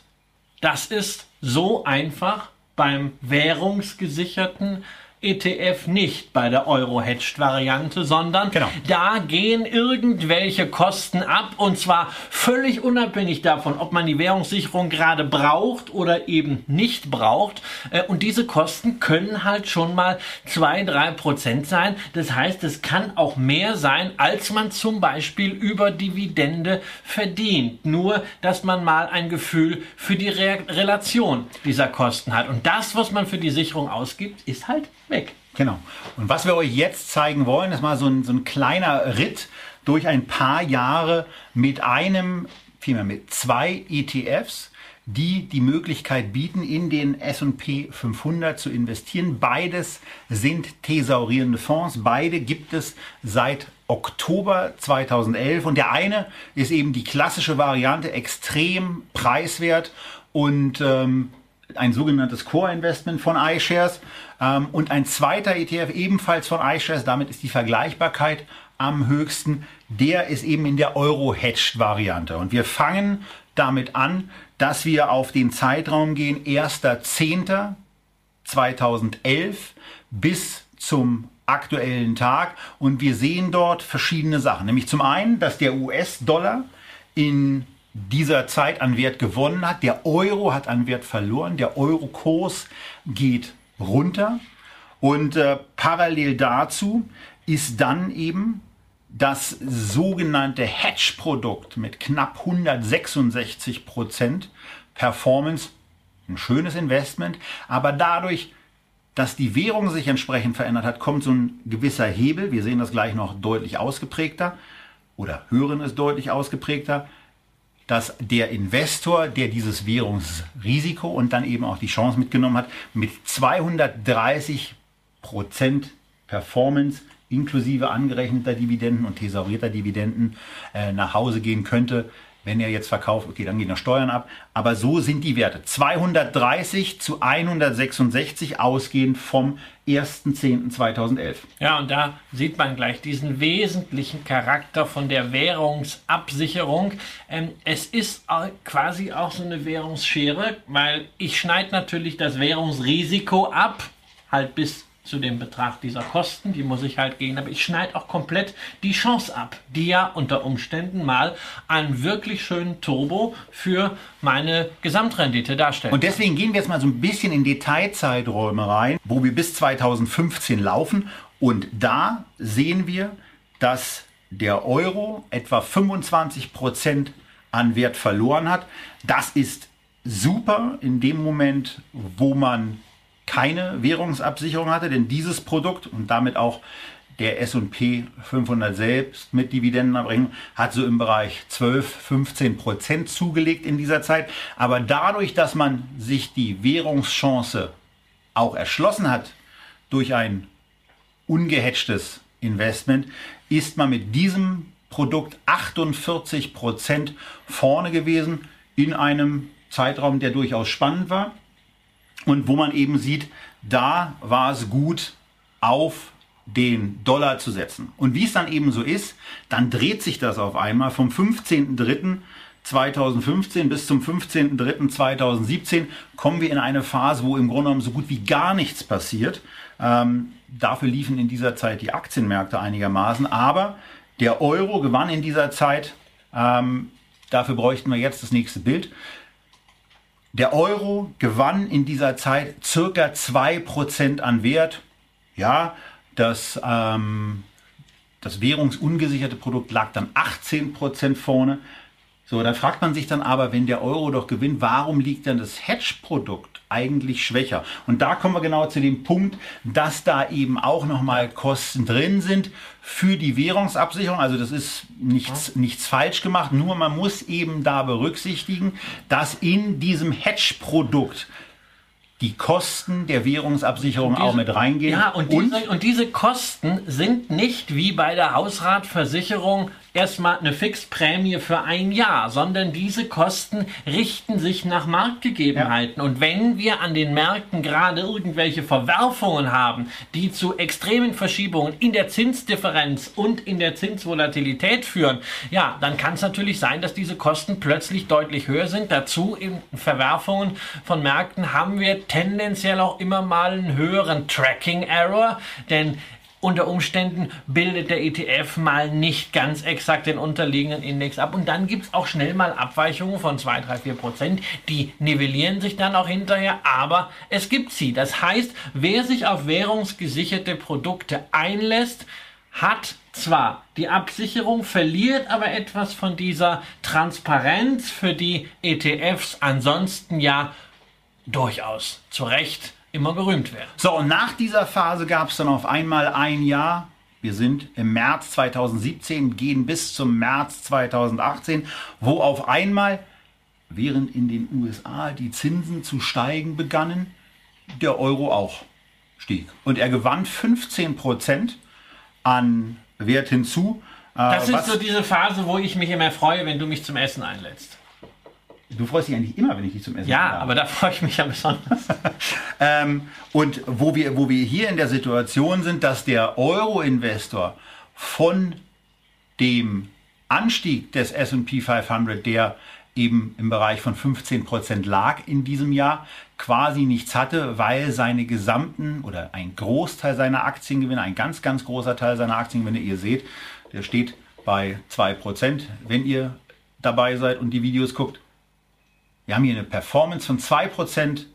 Das ist so einfach beim währungsgesicherten ETF nicht bei der Euro-Hedged-Variante, sondern genau. da gehen irgendwelche Kosten ab und zwar völlig unabhängig davon, ob man die Währungssicherung gerade braucht oder eben nicht braucht. Äh, und diese Kosten können halt schon mal zwei, drei Prozent sein. Das heißt, es kann auch mehr sein, als man zum Beispiel über Dividende verdient. Nur, dass man mal ein Gefühl für die Re Relation dieser Kosten hat. Und das, was man für die Sicherung ausgibt, ist halt weg. Genau. Und was wir euch jetzt zeigen wollen, ist mal so ein, so ein kleiner Ritt durch ein paar Jahre mit einem, vielmehr mit zwei ETFs, die die Möglichkeit bieten, in den S&P 500 zu investieren. Beides sind thesaurierende Fonds. Beide gibt es seit Oktober 2011 und der eine ist eben die klassische Variante, extrem preiswert und ähm, ein sogenanntes Core-Investment von iShares ähm, und ein zweiter ETF ebenfalls von iShares. Damit ist die Vergleichbarkeit am höchsten. Der ist eben in der Euro-Hedged-Variante. Und wir fangen damit an, dass wir auf den Zeitraum gehen 1.10.2011 bis zum aktuellen Tag. Und wir sehen dort verschiedene Sachen. Nämlich zum einen, dass der US-Dollar in dieser Zeit an Wert gewonnen hat. Der Euro hat an Wert verloren. Der Eurokurs geht runter. Und äh, parallel dazu ist dann eben das sogenannte Hedge-Produkt mit knapp 166 Prozent Performance ein schönes Investment, aber dadurch, dass die Währung sich entsprechend verändert hat, kommt so ein gewisser Hebel. Wir sehen das gleich noch deutlich ausgeprägter. oder hören es deutlich ausgeprägter, dass der Investor, der dieses Währungsrisiko und dann eben auch die Chance mitgenommen hat, mit 230 Prozent Performance inklusive angerechneter Dividenden und thesaurierter Dividenden äh, nach Hause gehen könnte. Wenn er jetzt verkauft, okay, dann gehen noch Steuern ab. Aber so sind die Werte. 230 zu 166 ausgehend vom 1.10.2011. Ja, und da sieht man gleich diesen wesentlichen Charakter von der Währungsabsicherung. Ähm, es ist quasi auch so eine Währungsschere, weil ich schneide natürlich das Währungsrisiko ab, halt bis zu dem Betrag dieser Kosten, die muss ich halt gehen, aber ich schneide auch komplett die Chance ab, die ja unter Umständen mal einen wirklich schönen Turbo für meine Gesamtrendite darstellt. Und deswegen gehen wir jetzt mal so ein bisschen in Detailzeiträume rein, wo wir bis 2015 laufen und da sehen wir, dass der Euro etwa 25 Prozent an Wert verloren hat. Das ist super in dem Moment, wo man keine Währungsabsicherung hatte, denn dieses Produkt und damit auch der S&P 500 selbst mit Dividendenerbrechung hat so im Bereich 12, 15 Prozent zugelegt in dieser Zeit. Aber dadurch, dass man sich die Währungschance auch erschlossen hat durch ein ungehatchtes Investment, ist man mit diesem Produkt 48 Prozent vorne gewesen in einem Zeitraum, der durchaus spannend war. Und wo man eben sieht, da war es gut, auf den Dollar zu setzen. Und wie es dann eben so ist, dann dreht sich das auf einmal vom 15.03.2015 bis zum 15.03.2017 kommen wir in eine Phase, wo im Grunde genommen so gut wie gar nichts passiert. Ähm, dafür liefen in dieser Zeit die Aktienmärkte einigermaßen, aber der Euro gewann in dieser Zeit. Ähm, dafür bräuchten wir jetzt das nächste Bild. Der Euro gewann in dieser Zeit circa 2% an Wert. Ja, das, ähm, das währungsungesicherte Produkt lag dann 18% vorne. So, da fragt man sich dann aber, wenn der Euro doch gewinnt, warum liegt dann das Hedge-Produkt eigentlich schwächer? Und da kommen wir genau zu dem Punkt, dass da eben auch nochmal Kosten drin sind für die Währungsabsicherung. Also das ist nichts, nichts falsch gemacht, nur man muss eben da berücksichtigen, dass in diesem Hedge-Produkt die Kosten der Währungsabsicherung diese, auch mit reingehen. Ja, und diese, und, und diese Kosten sind nicht wie bei der Hausratversicherung erstmal eine Fixprämie für ein Jahr, sondern diese Kosten richten sich nach Marktgegebenheiten. Ja. Und wenn wir an den Märkten gerade irgendwelche Verwerfungen haben, die zu extremen Verschiebungen in der Zinsdifferenz und in der Zinsvolatilität führen, ja, dann kann es natürlich sein, dass diese Kosten plötzlich deutlich höher sind. Dazu in Verwerfungen von Märkten haben wir tendenziell auch immer mal einen höheren Tracking Error, denn unter Umständen bildet der ETF mal nicht ganz exakt den unterliegenden Index ab. Und dann gibt es auch schnell mal Abweichungen von 2, 3, 4 Prozent. Die nivellieren sich dann auch hinterher, aber es gibt sie. Das heißt, wer sich auf währungsgesicherte Produkte einlässt, hat zwar die Absicherung, verliert aber etwas von dieser Transparenz, für die ETFs ansonsten ja durchaus zu Recht immer gerühmt werden. So, und nach dieser Phase gab es dann auf einmal ein Jahr. Wir sind im März 2017, gehen bis zum März 2018, wo auf einmal, während in den USA die Zinsen zu steigen begannen, der Euro auch stieg. Und er gewann 15 Prozent an Wert hinzu. Äh, das ist so diese Phase, wo ich mich immer freue, wenn du mich zum Essen einlädst. Du freust dich eigentlich immer, wenn ich dich zum Essen Ja, aber da freue ich mich ja besonders. [laughs] ähm, und wo wir, wo wir hier in der Situation sind, dass der Euro-Investor von dem Anstieg des S&P 500, der eben im Bereich von 15 Prozent lag in diesem Jahr, quasi nichts hatte, weil seine gesamten oder ein Großteil seiner Aktiengewinne, ein ganz, ganz großer Teil seiner Aktiengewinne, ihr seht, der steht bei 2 Prozent. Wenn ihr dabei seid und die Videos guckt, wir haben hier eine Performance von 2%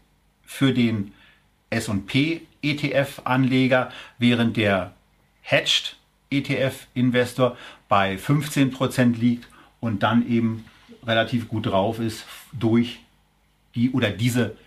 für den S&P ETF-Anleger, während der Hedged ETF-Investor bei 15% liegt und dann eben relativ gut drauf ist durch die oder diese,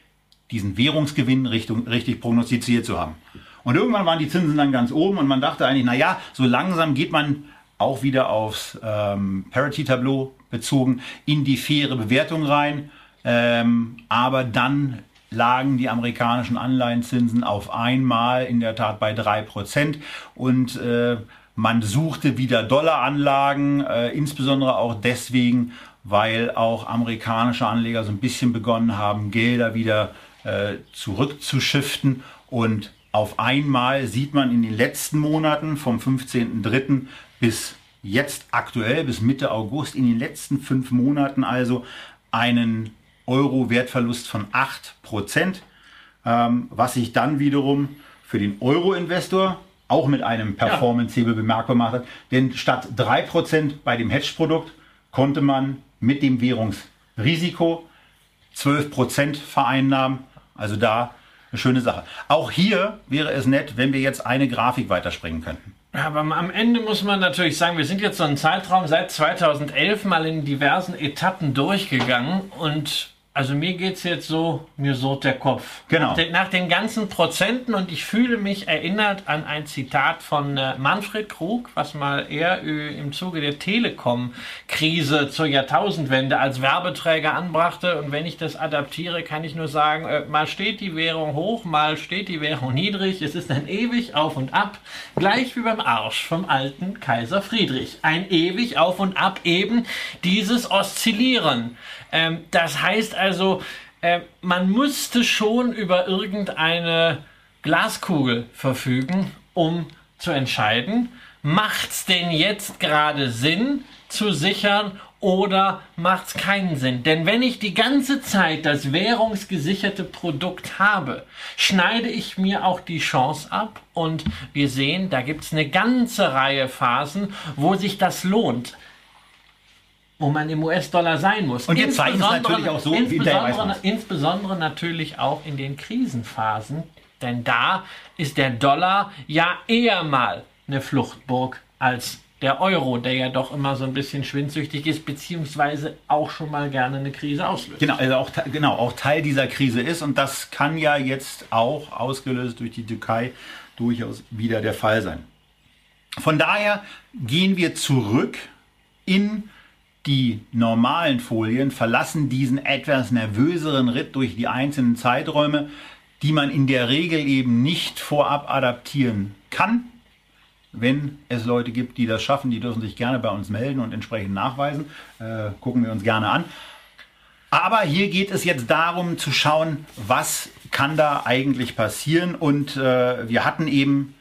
diesen Währungsgewinn Richtung, richtig prognostiziert zu haben. Und irgendwann waren die Zinsen dann ganz oben und man dachte eigentlich, naja, so langsam geht man auch wieder aufs ähm, Parity-Tableau bezogen, in die faire Bewertung rein. Ähm, aber dann lagen die amerikanischen Anleihenzinsen auf einmal in der Tat bei 3% und äh, man suchte wieder Dollaranlagen, äh, insbesondere auch deswegen, weil auch amerikanische Anleger so ein bisschen begonnen haben, Gelder wieder äh, zurückzuschiften und auf einmal sieht man in den letzten Monaten vom 15.03. bis jetzt aktuell, bis Mitte August, in den letzten fünf Monaten also einen Euro-Wertverlust von 8%, ähm, was sich dann wiederum für den Euro-Investor auch mit einem Performance-Hebel bemerkbar macht. hat. Denn statt 3% bei dem Hedge-Produkt konnte man mit dem Währungsrisiko 12% vereinnahmen. Also da eine schöne Sache. Auch hier wäre es nett, wenn wir jetzt eine Grafik weiterspringen könnten. Aber am Ende muss man natürlich sagen, wir sind jetzt so einen Zeitraum seit 2011 mal in diversen Etappen durchgegangen und also mir geht es jetzt so, mir surrt der Kopf. Genau. Nach den, nach den, ganzen Prozenten und ich fühle mich erinnert an ein Zitat von äh, Manfred Krug, was mal er äh, im Zuge der Telekom-Krise zur Jahrtausendwende als Werbeträger anbrachte. Und wenn ich das adaptiere, kann ich nur sagen, äh, mal steht die Währung hoch, mal steht die Währung niedrig. Es ist ein ewig auf und ab, gleich wie beim Arsch vom alten Kaiser Friedrich. Ein ewig auf und ab eben dieses Oszillieren. Ähm, das heißt also, äh, man müsste schon über irgendeine Glaskugel verfügen, um zu entscheiden, macht es denn jetzt gerade Sinn zu sichern oder macht es keinen Sinn? Denn wenn ich die ganze Zeit das währungsgesicherte Produkt habe, schneide ich mir auch die Chance ab und wir sehen, da gibt es eine ganze Reihe Phasen, wo sich das lohnt wo man im US-Dollar sein muss. Und jetzt zeigen es natürlich auch so, insbesondere, insbesondere natürlich auch in den Krisenphasen, denn da ist der Dollar ja eher mal eine Fluchtburg als der Euro, der ja doch immer so ein bisschen schwindsüchtig ist, beziehungsweise auch schon mal gerne eine Krise auslöst. Genau, also auch, genau, auch Teil dieser Krise ist und das kann ja jetzt auch ausgelöst durch die Türkei durchaus wieder der Fall sein. Von daher gehen wir zurück in die normalen Folien verlassen diesen etwas nervöseren Ritt durch die einzelnen Zeiträume, die man in der Regel eben nicht vorab adaptieren kann. Wenn es Leute gibt, die das schaffen, die dürfen sich gerne bei uns melden und entsprechend nachweisen. Äh, gucken wir uns gerne an. Aber hier geht es jetzt darum zu schauen, was kann da eigentlich passieren. Und äh, wir hatten eben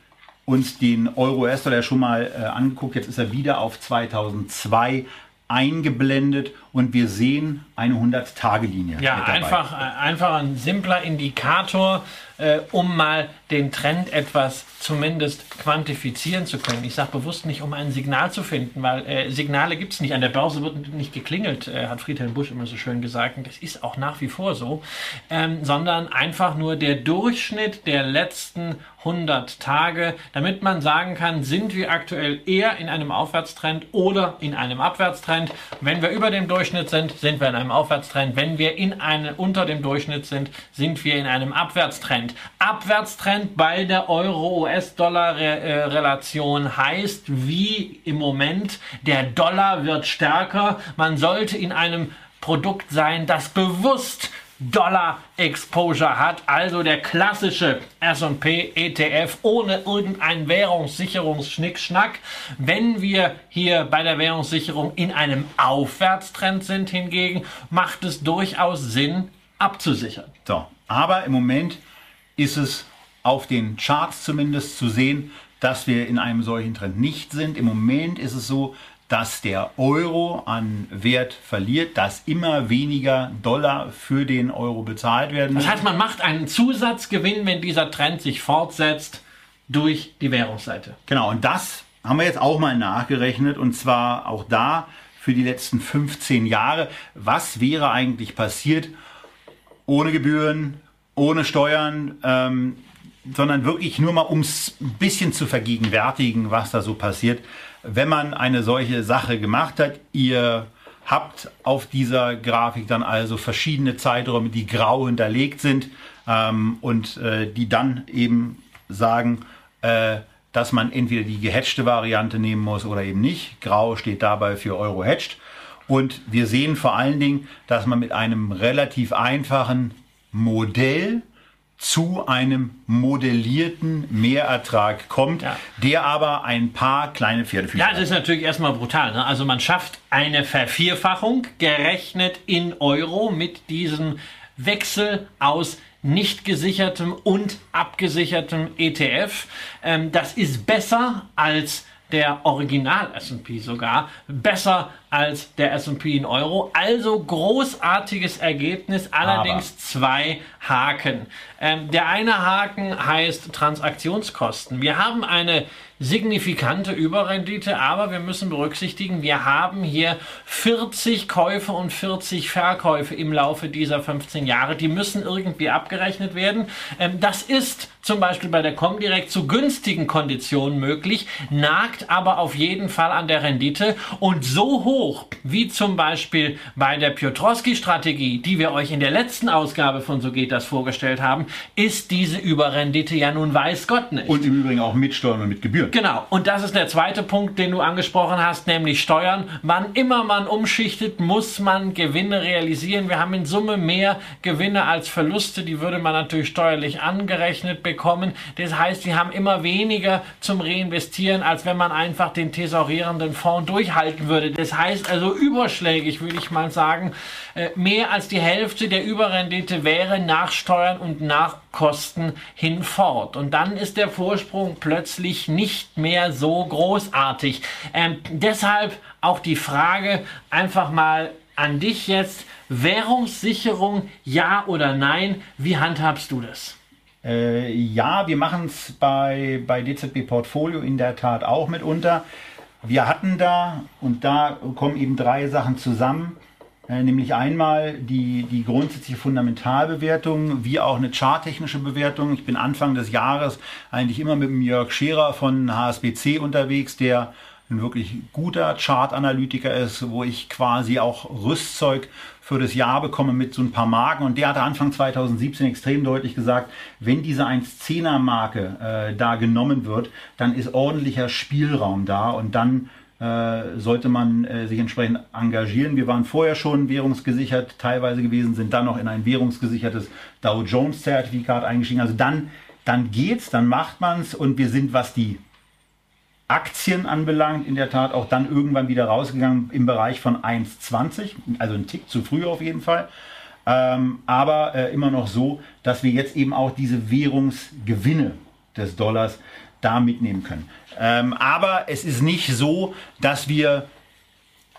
uns den Euro-US-Dollar schon mal äh, angeguckt. Jetzt ist er wieder auf 2002 eingeblendet und wir sehen eine 100-Tage-Linie. Ja, einfach, einfach ein simpler Indikator, äh, um mal den Trend etwas zumindest quantifizieren zu können. Ich sage bewusst nicht, um ein Signal zu finden, weil äh, Signale gibt es nicht. An der Börse wird nicht geklingelt, äh, hat Friedhelm Busch immer so schön gesagt. Und das ist auch nach wie vor so. Ähm, sondern einfach nur der Durchschnitt der letzten 100 Tage, damit man sagen kann, sind wir aktuell eher in einem Aufwärtstrend oder in einem Abwärtstrend. Wenn wir über dem Durchschnitt sind, sind wir in einem Aufwärtstrend. Wenn wir in eine, unter dem Durchschnitt sind, sind wir in einem Abwärtstrend. Abwärtstrend bei der Euro-US-Dollar-Relation heißt, wie im Moment, der Dollar wird stärker. Man sollte in einem Produkt sein, das bewusst Dollar Exposure hat, also der klassische S&P ETF ohne irgendeinen Währungssicherungsschnickschnack. Wenn wir hier bei der Währungssicherung in einem Aufwärtstrend sind hingegen, macht es durchaus Sinn abzusichern. So, aber im Moment ist es auf den Charts zumindest zu sehen, dass wir in einem solchen Trend nicht sind. Im Moment ist es so, dass der Euro an Wert verliert, dass immer weniger Dollar für den Euro bezahlt werden. Das heißt, man macht einen Zusatzgewinn, wenn dieser Trend sich fortsetzt durch die Währungsseite. Genau, und das haben wir jetzt auch mal nachgerechnet und zwar auch da für die letzten 15 Jahre. Was wäre eigentlich passiert ohne Gebühren, ohne Steuern, ähm, sondern wirklich nur mal, um es ein bisschen zu vergegenwärtigen, was da so passiert wenn man eine solche Sache gemacht hat, ihr habt auf dieser Grafik dann also verschiedene Zeiträume, die grau hinterlegt sind ähm, und äh, die dann eben sagen, äh, dass man entweder die gehatchte Variante nehmen muss oder eben nicht. Grau steht dabei für Euro hedged. Und wir sehen vor allen Dingen, dass man mit einem relativ einfachen Modell zu einem modellierten Mehrertrag kommt, ja. der aber ein paar kleine Pferdefüße hat. Ja, das ist natürlich erstmal brutal. Ne? Also man schafft eine Vervierfachung gerechnet in Euro mit diesem Wechsel aus nicht gesichertem und abgesichertem ETF. Ähm, das ist besser als der Original S&P sogar, besser als der S&P in Euro. Also großartiges Ergebnis, allerdings Aber. zwei Haken. Ähm, der eine Haken heißt Transaktionskosten. Wir haben eine signifikante Überrendite, aber wir müssen berücksichtigen, wir haben hier 40 Käufe und 40 Verkäufe im Laufe dieser 15 Jahre. Die müssen irgendwie abgerechnet werden. Ähm, das ist zum Beispiel bei der Comdirect zu günstigen Konditionen möglich, nagt aber auf jeden Fall an der Rendite und so hoch wie zum Beispiel bei der Piotrowski-Strategie, die wir euch in der letzten Ausgabe von So geht das vorgestellt haben, ist diese Überrendite ja nun weiß Gott nicht. Und im Übrigen auch mit Steuern und mit Gebühren. Genau. Und das ist der zweite Punkt, den du angesprochen hast, nämlich Steuern. Wann immer man umschichtet, muss man Gewinne realisieren. Wir haben in Summe mehr Gewinne als Verluste. Die würde man natürlich steuerlich angerechnet bekommen bekommen. Das heißt, sie haben immer weniger zum Reinvestieren, als wenn man einfach den tesorierenden Fonds durchhalten würde. Das heißt also überschlägig, würde ich mal sagen, äh, mehr als die Hälfte der Überrendite wäre nach Steuern und nach Kosten hinfort. Und dann ist der Vorsprung plötzlich nicht mehr so großartig. Ähm, deshalb auch die Frage einfach mal an dich jetzt. Währungssicherung, ja oder nein? Wie handhabst du das? Äh, ja, wir machen es bei, bei DZB Portfolio in der Tat auch mitunter. Wir hatten da, und da kommen eben drei Sachen zusammen, äh, nämlich einmal die, die grundsätzliche Fundamentalbewertung, wie auch eine charttechnische Bewertung. Ich bin Anfang des Jahres eigentlich immer mit dem Jörg Scherer von HSBC unterwegs, der ein wirklich guter Chartanalytiker ist, wo ich quasi auch Rüstzeug für das Jahr bekomme mit so ein paar Marken. Und der hatte Anfang 2017 extrem deutlich gesagt, wenn diese 1,10er Marke äh, da genommen wird, dann ist ordentlicher Spielraum da und dann äh, sollte man äh, sich entsprechend engagieren. Wir waren vorher schon währungsgesichert teilweise gewesen, sind dann noch in ein währungsgesichertes Dow Jones Zertifikat eingestiegen. Also dann, dann geht's, dann macht man's und wir sind, was die Aktien anbelangt, in der Tat auch dann irgendwann wieder rausgegangen im Bereich von 1,20, also ein Tick zu früh auf jeden Fall. Ähm, aber äh, immer noch so, dass wir jetzt eben auch diese Währungsgewinne des Dollars da mitnehmen können. Ähm, aber es ist nicht so, dass wir,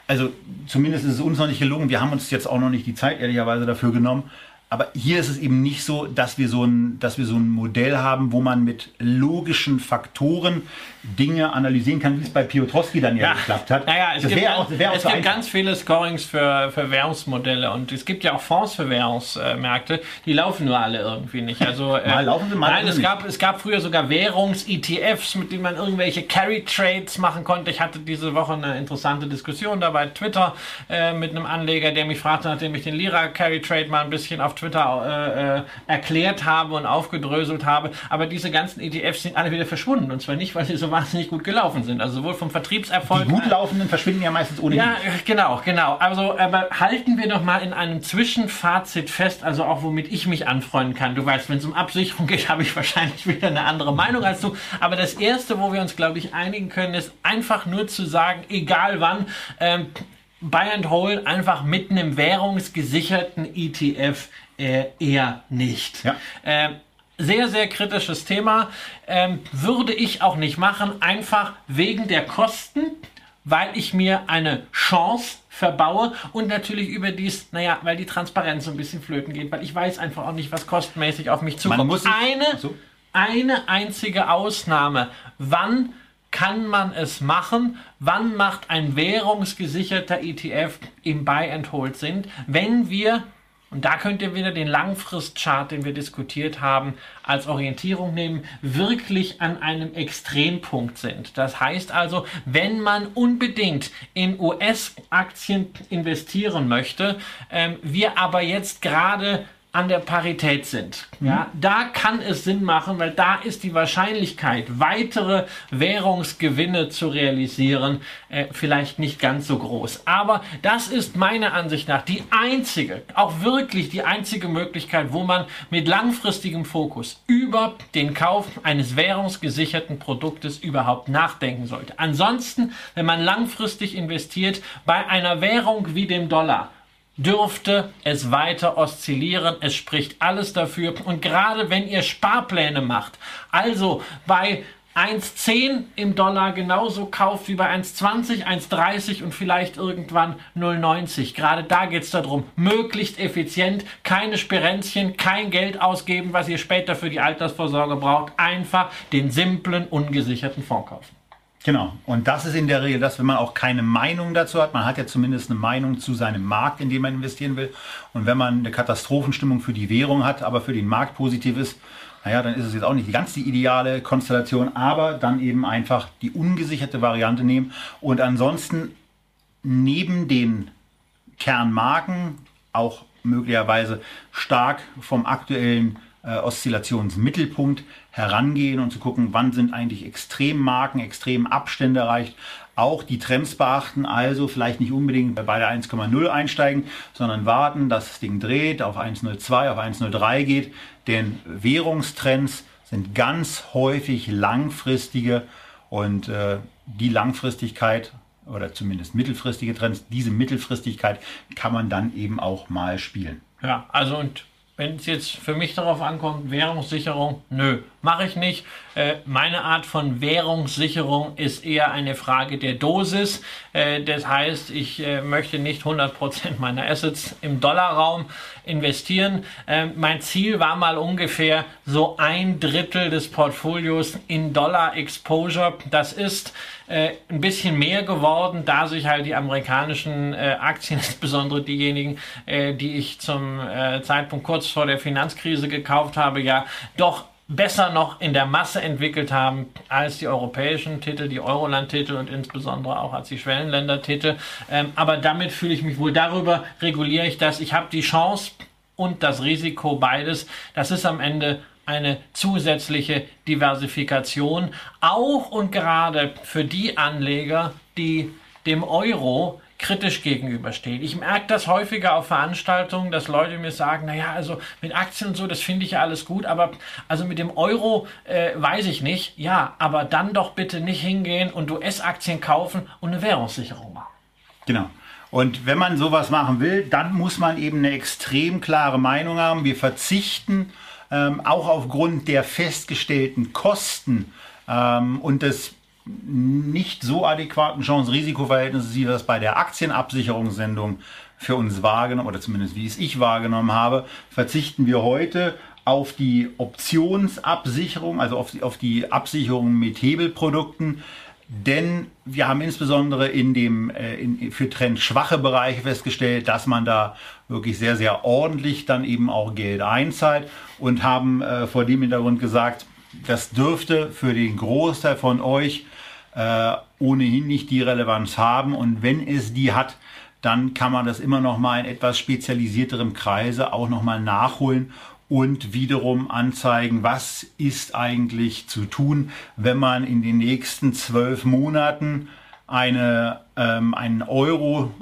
also zumindest ist es uns noch nicht gelungen, wir haben uns jetzt auch noch nicht die Zeit ehrlicherweise dafür genommen, aber hier ist es eben nicht so, dass wir so ein, dass wir so ein Modell haben, wo man mit logischen Faktoren Dinge analysieren kann, wie es bei Piotrowski dann ja, ja geklappt hat. Naja, es das gibt, auch, auch es gibt ganz viele Scorings für, für Währungsmodelle und es gibt ja auch Fonds für Währungsmärkte, die laufen nur alle irgendwie nicht. Also, [laughs] äh, mal laufen sie mal. Nein, es gab, es gab früher sogar Währungs-ETFs, mit denen man irgendwelche Carry-Trades machen konnte. Ich hatte diese Woche eine interessante Diskussion da bei Twitter äh, mit einem Anleger, der mich fragte, nachdem ich den Lira Carry-Trade mal ein bisschen auf Twitter äh, äh, erklärt habe und aufgedröselt habe. Aber diese ganzen ETFs sind alle wieder verschwunden. Und zwar nicht, weil sie so wahnsinnig gut gelaufen sind. Also sowohl vom Vertriebserfolg. Die gut laufenden verschwinden ja meistens ohnehin. Ja, genau, genau. Also, aber halten wir doch mal in einem Zwischenfazit fest, also auch womit ich mich anfreunden kann. Du weißt, wenn es um Absicherung geht, [laughs] habe ich wahrscheinlich wieder eine andere Meinung als du. Aber das erste, wo wir uns, glaube ich, einigen können, ist einfach nur zu sagen, egal wann, ähm, Buy and Hold einfach mit einem währungsgesicherten ETF äh, eher nicht. Ja. Äh, sehr, sehr kritisches Thema. Ähm, würde ich auch nicht machen, einfach wegen der Kosten, weil ich mir eine Chance verbaue und natürlich überdies, naja, weil die Transparenz so ein bisschen flöten geht, weil ich weiß einfach auch nicht, was kostenmäßig auf mich zukommt. Man muss eine, so. eine einzige Ausnahme. Wann kann man es machen? Wann macht ein währungsgesicherter ETF im Buy and Hold Sinn? Wenn wir und da könnt ihr wieder den Langfristchart, den wir diskutiert haben, als Orientierung nehmen, wirklich an einem Extrempunkt sind. Das heißt also, wenn man unbedingt in US-Aktien investieren möchte, ähm, wir aber jetzt gerade an der Parität sind. Ja, mhm. da kann es Sinn machen, weil da ist die Wahrscheinlichkeit, weitere Währungsgewinne zu realisieren, äh, vielleicht nicht ganz so groß. Aber das ist meiner Ansicht nach die einzige, auch wirklich die einzige Möglichkeit, wo man mit langfristigem Fokus über den Kauf eines währungsgesicherten Produktes überhaupt nachdenken sollte. Ansonsten, wenn man langfristig investiert bei einer Währung wie dem Dollar, dürfte es weiter oszillieren. Es spricht alles dafür. Und gerade wenn ihr Sparpläne macht, also bei 1,10 im Dollar genauso kauft wie bei 1,20, 1,30 und vielleicht irgendwann 0,90. Gerade da geht es darum, möglichst effizient, keine Sperenzchen, kein Geld ausgeben, was ihr später für die Altersvorsorge braucht. Einfach den simplen, ungesicherten Fonds kaufen. Genau. Und das ist in der Regel das, wenn man auch keine Meinung dazu hat. Man hat ja zumindest eine Meinung zu seinem Markt, in dem man investieren will. Und wenn man eine Katastrophenstimmung für die Währung hat, aber für den Markt positiv ist, naja, dann ist es jetzt auch nicht ganz die ideale Konstellation, aber dann eben einfach die ungesicherte Variante nehmen. Und ansonsten neben den Kernmarken auch möglicherweise stark vom aktuellen äh, Oszillationsmittelpunkt herangehen und zu gucken, wann sind eigentlich Extremmarken, Extremabstände erreicht. Auch die Trends beachten, also vielleicht nicht unbedingt bei der 1,0 einsteigen, sondern warten, dass das Ding dreht, auf 1,02, auf 1,03 geht. Denn Währungstrends sind ganz häufig langfristige und äh, die Langfristigkeit oder zumindest mittelfristige Trends, diese Mittelfristigkeit kann man dann eben auch mal spielen. Ja, also und wenn es jetzt für mich darauf ankommt, Währungssicherung, nö, mache ich nicht. Äh, meine Art von Währungssicherung ist eher eine Frage der Dosis. Äh, das heißt, ich äh, möchte nicht 100% [laughs] meiner Assets im Dollarraum investieren. Äh, mein Ziel war mal ungefähr so ein Drittel des Portfolios in Dollar Exposure. Das ist äh, ein bisschen mehr geworden, da sich halt die amerikanischen äh, Aktien, [laughs] insbesondere diejenigen, die ich zum Zeitpunkt kurz vor der Finanzkrise gekauft habe, ja doch besser noch in der Masse entwickelt haben als die europäischen Titel, die Euroland-Titel und insbesondere auch als die Schwellenländer-Titel. Ähm, aber damit fühle ich mich wohl darüber, reguliere ich das. Ich habe die Chance und das Risiko beides. Das ist am Ende eine zusätzliche Diversifikation, auch und gerade für die Anleger, die dem Euro kritisch gegenüberstehen. Ich merke das häufiger auf Veranstaltungen, dass Leute mir sagen, naja, also mit Aktien und so, das finde ich ja alles gut, aber also mit dem Euro äh, weiß ich nicht. Ja, aber dann doch bitte nicht hingehen und US-Aktien kaufen und eine Währungssicherung machen. Genau. Und wenn man sowas machen will, dann muss man eben eine extrem klare Meinung haben. Wir verzichten ähm, auch aufgrund der festgestellten Kosten ähm, und des nicht so adäquaten Chance-Risiko-Verhältnisses, wie wir das bei der Aktienabsicherungssendung für uns wahrgenommen, oder zumindest wie es ich wahrgenommen habe, verzichten wir heute auf die Optionsabsicherung, also auf die, auf die Absicherung mit Hebelprodukten, denn wir haben insbesondere in dem äh, in, für Trend schwache Bereiche festgestellt, dass man da wirklich sehr, sehr ordentlich dann eben auch Geld einzahlt und haben äh, vor dem Hintergrund gesagt, das dürfte für den Großteil von euch äh, ohnehin nicht die Relevanz haben und wenn es die hat, dann kann man das immer noch mal in etwas spezialisierterem Kreise auch noch mal nachholen und wiederum anzeigen, was ist eigentlich zu tun, wenn man in den nächsten zwölf Monaten eine, ähm, einen Euro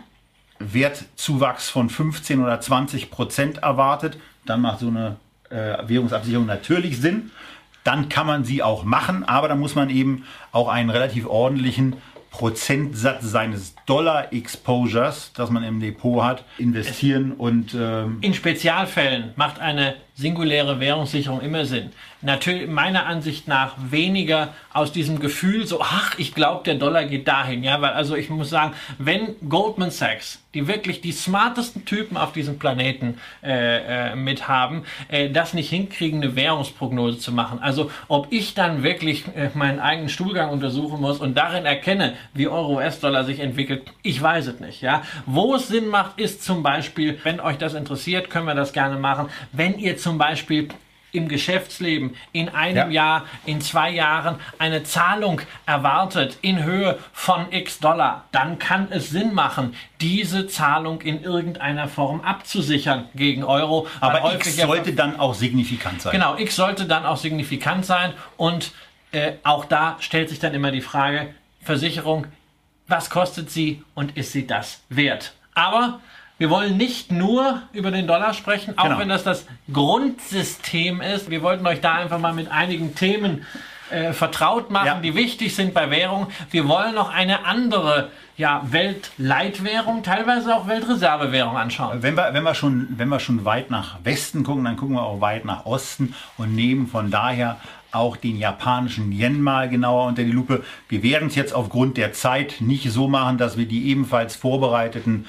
Wertzuwachs von 15 oder 20 Prozent erwartet. Dann macht so eine äh, Währungsabsicherung natürlich Sinn. Dann kann man sie auch machen, aber dann muss man eben auch einen relativ ordentlichen Prozentsatz seines Dollar-Exposures, das man im Depot hat, investieren und ähm in Spezialfällen macht eine singuläre Währungssicherung immer Sinn. Natürlich meiner Ansicht nach weniger aus diesem Gefühl so, ach, ich glaube, der Dollar geht dahin, ja, weil also ich muss sagen, wenn Goldman Sachs, die wirklich die smartesten Typen auf diesem Planeten äh, äh, mit haben, äh, das nicht hinkriegen, eine Währungsprognose zu machen. Also ob ich dann wirklich äh, meinen eigenen Stuhlgang untersuchen muss und darin erkenne, wie Euro-US-Dollar sich entwickelt, ich weiß es nicht, ja. Wo es Sinn macht, ist zum Beispiel, wenn euch das interessiert, können wir das gerne machen, wenn ihr zum Beispiel im Geschäftsleben in einem Ja. Jahr, in zwei Jahren eine Zahlung erwartet in Höhe von x Dollar, dann kann es Sinn machen, diese Zahlung in irgendeiner Form abzusichern gegen Euro. Aber X sollte dann auch signifikant sein. Genau, X sollte dann auch signifikant sein und äh, auch da stellt sich dann immer die Frage, Versicherung, was kostet sie und ist sie das wert? Aber wir wollen nicht nur über den Dollar sprechen, auch Genau. wenn das das Grundsystem ist. Wir wollten euch da einfach mal mit einigen Themen äh, vertraut machen, Ja. die wichtig sind bei Währung. Wir wollen noch eine andere ja, Weltleitwährung, teilweise auch Weltreservewährung anschauen. Wenn wir, wenn, wir schon, wenn wir schon weit nach Westen gucken, dann gucken wir auch weit nach Osten und nehmen von daher auch den japanischen Yen mal genauer unter die Lupe. Wir werden es jetzt aufgrund der Zeit nicht so machen, dass wir die ebenfalls vorbereiteten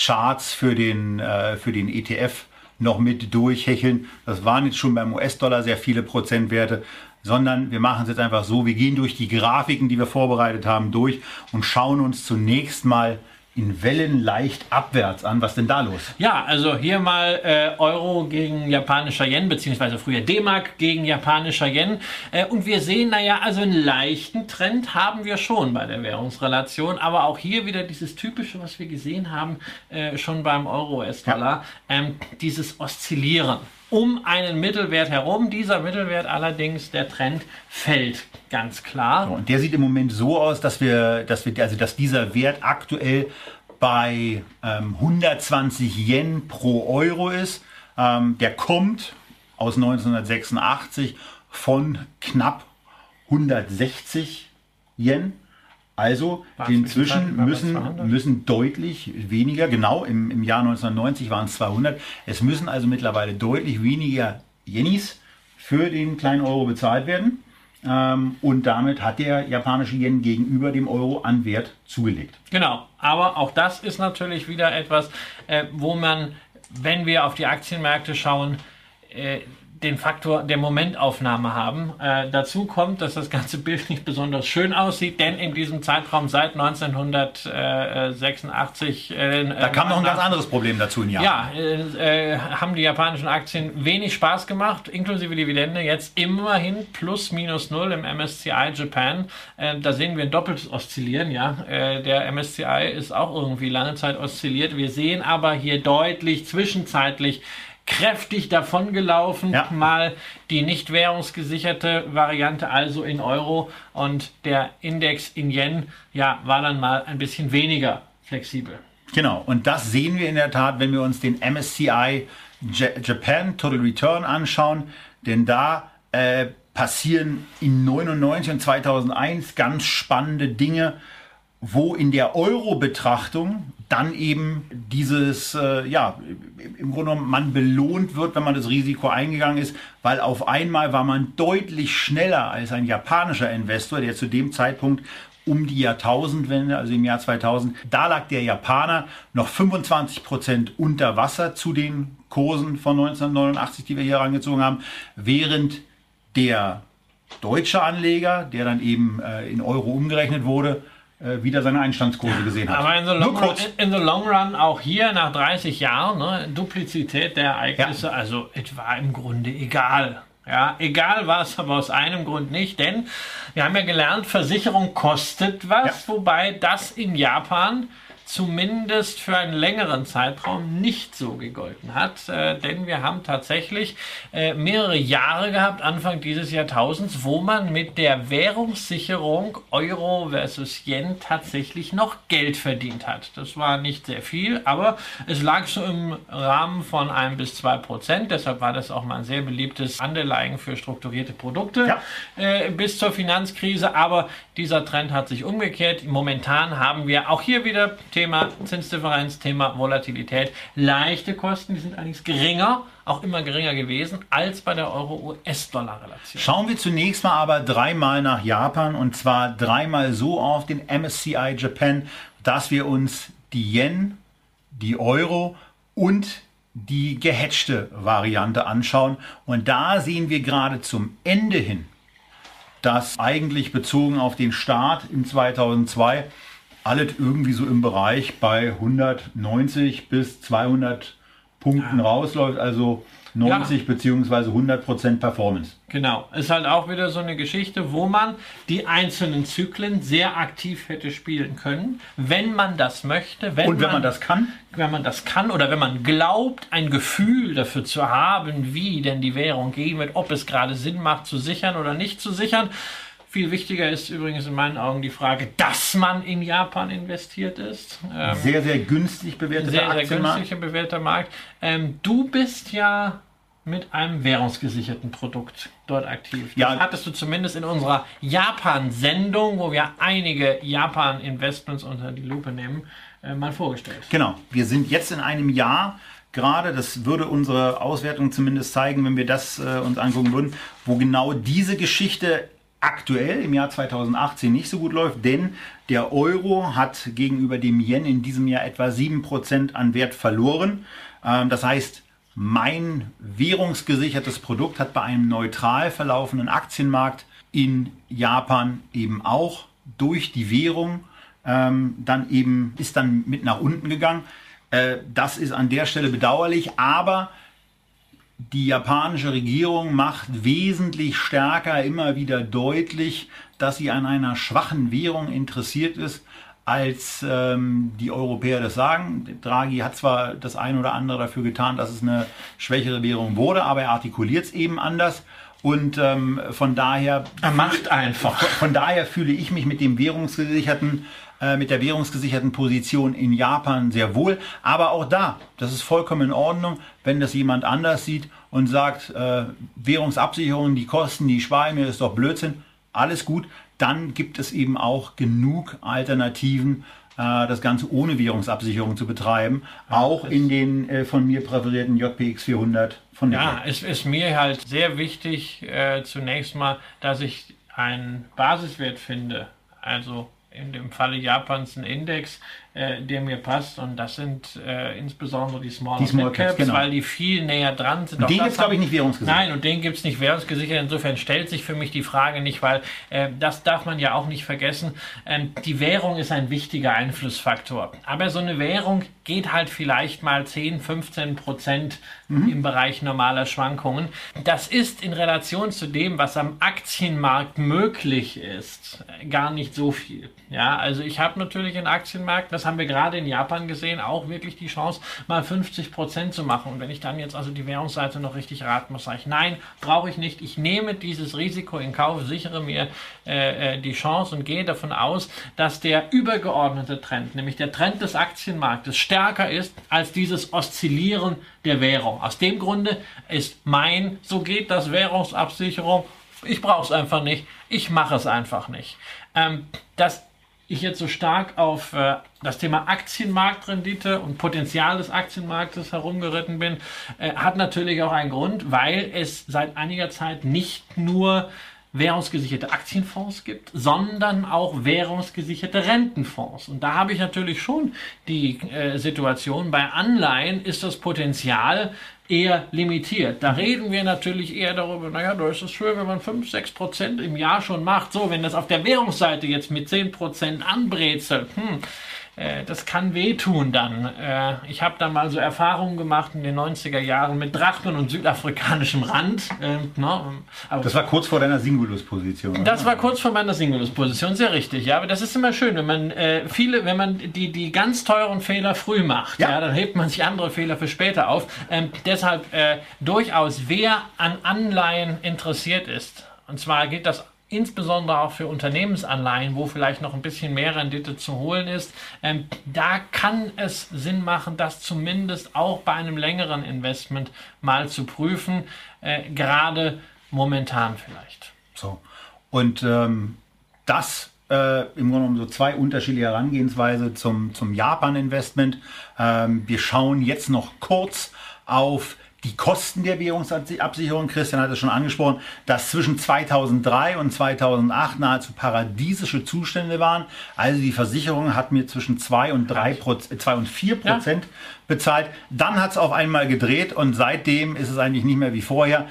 Charts für den, äh, für den ETF noch mit durchhecheln. Das waren jetzt schon beim US-Dollar sehr viele Prozentwerte, sondern wir machen es jetzt einfach so, wir gehen durch die Grafiken, die wir vorbereitet haben, durch und schauen uns zunächst mal in Wellen leicht abwärts an. Was denn da los? Ja, also hier mal äh, Euro gegen japanischer Yen, beziehungsweise früher D-Mark gegen japanischer Yen. Äh, und wir sehen, naja, also einen leichten Trend haben wir schon bei der Währungsrelation, aber auch hier wieder dieses typische, was wir gesehen haben, äh, schon beim Euro-US-Dollar, ähm, dieses Oszillieren um einen Mittelwert herum. Dieser Mittelwert allerdings, der Trend fällt ganz klar. Und der sieht im Moment so aus, dass wir, dass wir, also dass dieser Wert aktuell bei ähm, 120 Yen pro Euro ist. Ähm, der kommt aus 1986 von knapp 160 Yen. Also inzwischen müssen, 200? müssen deutlich weniger, genau im, im Jahr 1990 waren es 200, es müssen also mittlerweile deutlich weniger Yenis für den kleinen Euro bezahlt werden. Ähm, und damit hat der japanische Yen gegenüber dem Euro an Wert zugelegt. Genau, aber auch das ist natürlich wieder etwas, äh, wo man, wenn wir auf die Aktienmärkte schauen, äh, den Faktor der Momentaufnahme haben. Äh, dazu kommt, dass das ganze Bild nicht besonders schön aussieht, denn in diesem Zeitraum seit 1986 äh, Da kam noch ein ganz anderes Problem dazu in Japan. ja, äh, äh, haben die japanischen Aktien wenig Spaß gemacht, inklusive Dividende. Jetzt immerhin plus minus null im MSCI Japan. Äh, da sehen wir ein doppeltes Oszillieren. Ja, äh, der MSCI ist auch irgendwie lange Zeit oszilliert. Wir sehen aber hier deutlich zwischenzeitlich kräftig davongelaufen. Ja. Mal die nicht währungsgesicherte Variante, also in Euro und der Index in Yen, ja, war dann mal ein bisschen weniger flexibel. Genau, und das sehen wir in der Tat, wenn wir uns den MSCI Ja- Japan Total Return anschauen, denn da äh, passieren in 99 und 2001 ganz spannende Dinge, wo in der Euro-Betrachtung dann eben dieses, äh, ja, im Grunde genommen man belohnt wird, wenn man das Risiko eingegangen ist, weil auf einmal war man deutlich schneller als ein japanischer Investor, der zu dem Zeitpunkt um die Jahrtausendwende, also im Jahr 2000, da lag der Japaner noch 25 Prozent unter Wasser zu den Kursen von 1989, die wir hier herangezogen haben, während der deutsche Anleger, der dann eben äh, in Euro umgerechnet wurde, äh, wieder seine Einstandskurse gesehen hat. Aber in the, long run, in the long run, auch hier nach 30 Jahren, ne, Duplizität der Ereignisse, also es war im Grunde egal. Ja, egal war es aber aus einem Grund nicht, denn wir haben ja gelernt, Versicherung kostet was, wobei das in Japan zumindest für einen längeren Zeitraum nicht so gegolten hat, äh, denn wir haben tatsächlich äh, mehrere Jahre gehabt, Anfang dieses Jahrtausends, wo man mit der Währungssicherung Euro versus Yen tatsächlich noch Geld verdient hat. Das war nicht sehr viel, aber es lag so im Rahmen von 1 bis 2 Prozent, deshalb war das auch mal ein sehr beliebtes Anleihen für strukturierte Produkte Ja. äh, bis zur Finanzkrise, aber dieser Trend hat sich umgekehrt. Momentan haben wir auch hier wieder Thema Zinsdifferenz, Thema Volatilität, leichte Kosten, die sind allerdings geringer, auch immer geringer gewesen als bei der Euro-US-Dollar-Relation. Schauen wir zunächst mal aber dreimal nach Japan und zwar dreimal so auf den MSCI Japan, dass wir uns die Yen, die Euro und die gehatchte Variante anschauen. Und da sehen wir gerade zum Ende hin, dass eigentlich bezogen auf den Start in 2002 alles irgendwie so im Bereich bei 190 bis 200 Punkten rausläuft. Also 90 bzw. 100% Performance. Genau, ist halt auch wieder so eine Geschichte, wo man die einzelnen Zyklen sehr aktiv hätte spielen können, wenn man das möchte. Wenn Und wenn man, das kann? Wenn man das kann oder wenn man glaubt, ein Gefühl dafür zu haben, wie denn die Währung gehen wird, ob es gerade Sinn macht zu sichern oder nicht zu sichern. Viel wichtiger ist übrigens in meinen Augen die Frage, dass man in Japan investiert ist. Ähm, sehr, sehr günstig bewerteter sehr, sehr günstig bewerteter Markt. Ähm, du bist ja mit einem währungsgesicherten Produkt dort aktiv. Das ja. hattest du zumindest in unserer Japan-Sendung, wo wir einige Japan-Investments unter die Lupe nehmen, äh, mal vorgestellt. Genau. Wir sind jetzt in einem Jahr gerade, das würde unsere Auswertung zumindest zeigen, wenn wir das äh, uns angucken würden, wo genau diese Geschichte aktuell im Jahr 2018 nicht so gut läuft, denn der Euro hat gegenüber dem Yen in diesem Jahr etwa 7% an Wert verloren. Ähm, das heißt, mein währungsgesichertes Produkt hat bei einem neutral verlaufenden Aktienmarkt in Japan eben auch durch die Währung ähm, dann eben ist dann mit nach unten gegangen. Äh, das ist an der Stelle bedauerlich, aber die japanische Regierung macht wesentlich stärker immer wieder deutlich, dass sie an einer schwachen Währung interessiert ist, als ähm, die Europäer das sagen. Draghi hat zwar das ein oder andere dafür getan, dass es eine schwächere Währung wurde, aber er artikuliert es eben anders. Und ähm, von daher. Er macht einfach. Von, von daher fühle ich mich mit dem währungsgesicherten äh, mit der währungsgesicherten Position in Japan sehr wohl. Aber auch da, das ist vollkommen in Ordnung, wenn das jemand anders sieht und sagt, äh, Währungsabsicherung, die Kosten, die spare mir, ist doch Blödsinn. Alles gut. Dann gibt es eben auch genug Alternativen, äh, das Ganze ohne Währungsabsicherung zu betreiben. Ja, auch in den äh, von mir präferierten JPX 400 von der Ja, es ist mir halt sehr wichtig, äh, zunächst mal, dass ich einen Basiswert finde. Also in dem Falle Japans ein Index, äh, der mir passt. Und das sind äh, insbesondere die Small, die Small Caps, genau. weil die viel näher dran sind. Und den gibt es, glaube ich, nicht währungsgesichert. Nein, und den gibt es nicht währungsgesichert. Insofern stellt sich für mich die Frage nicht, weil äh, das darf man ja auch nicht vergessen. Ähm, die Währung ist ein wichtiger Einflussfaktor. Aber so eine Währung geht halt vielleicht mal 10, 15 Prozent mhm. im Bereich normaler Schwankungen. Das ist in Relation zu dem, was am Aktienmarkt möglich ist, gar nicht so viel. Ja, also ich habe natürlich einen Aktienmarkt, das haben wir gerade in Japan gesehen, auch wirklich die Chance, mal 50 Prozent zu machen. Und wenn ich dann jetzt also die Währungsseite noch richtig raten muss, sage ich, nein, brauche ich nicht. Ich nehme dieses Risiko in Kauf, sichere mir äh, äh, die Chance und gehe davon aus, dass der übergeordnete Trend, nämlich der Trend des Aktienmarktes, stärker ist als dieses Oszillieren der Währung. Aus dem Grunde ist mein, so geht das Währungsabsicherung, ich brauche es einfach nicht, ich mache es einfach nicht. Ähm, das ich jetzt so stark auf äh, das Thema Aktienmarktrendite und Potenzial des Aktienmarktes herumgeritten bin, äh, hat natürlich auch einen Grund, weil es seit einiger Zeit nicht nur währungsgesicherte Aktienfonds gibt, sondern auch währungsgesicherte Rentenfonds. Und da habe ich natürlich schon die äh, Situation, bei Anleihen ist das Potenzial eher limitiert. Da reden wir natürlich eher darüber, naja, da ist es schön, wenn man 5, 6 Prozent im Jahr schon macht. So, wenn das auf der Währungsseite jetzt mit 10 Prozent anbrezelt, hm, äh, das kann wehtun dann. Äh, ich habe da mal so Erfahrungen gemacht in den 90er Jahren mit Drachmen und südafrikanischem Rand. Äh, ne? das war kurz vor deiner Singulus-Position. Das war kurz vor meiner Singulus-Position, sehr richtig. Ja, aber das ist immer schön, wenn man äh, viele, wenn man die, die ganz teuren Fehler früh macht, ja. ja dann hebt man sich andere Fehler für später auf. Ähm, deshalb äh, durchaus, wer an Anleihen interessiert ist, und zwar geht das insbesondere auch für Unternehmensanleihen, wo vielleicht noch ein bisschen mehr Rendite zu holen ist, ähm, da kann es Sinn machen, das zumindest auch bei einem längeren Investment mal zu prüfen, äh, gerade momentan vielleicht. So. Und ähm, das äh, im Grunde genommen so zwei unterschiedliche Herangehensweise zum, zum Japan-Investment. Ähm, wir schauen jetzt noch kurz auf die Kosten der Währungsabsicherung, Christian hat es schon angesprochen, dass zwischen 2003 und 2008 nahezu paradiesische Zustände waren. Also die Versicherung hat mir zwischen 2 und, 3 2 und 4 Prozent ja. bezahlt. Dann hat es auf einmal gedreht und seitdem ist es eigentlich nicht mehr wie vorher.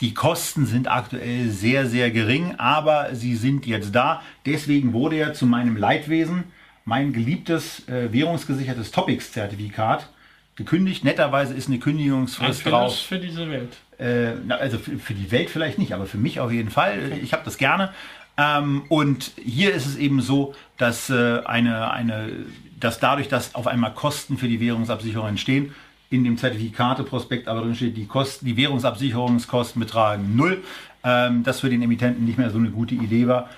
Die Kosten sind aktuell sehr, sehr gering, aber sie sind jetzt da. Deswegen wurde ja zu meinem Leidwesen mein geliebtes äh, währungsgesichertes Topics-Zertifikat gekündigt. Netterweise ist eine Kündigungsfrist Ein drauf. Für diese Welt. Äh, na, also für, für die Welt vielleicht nicht, aber für mich auf jeden Fall. Ich habe das gerne. Ähm, und hier ist es eben so, dass äh, eine, eine, dass dadurch, dass auf einmal Kosten für die Währungsabsicherung entstehen, in dem Zertifikateprospekt aber drin steht, die Kosten, die Währungsabsicherungskosten betragen null, ähm, das für den Emittenten nicht mehr so eine gute Idee war.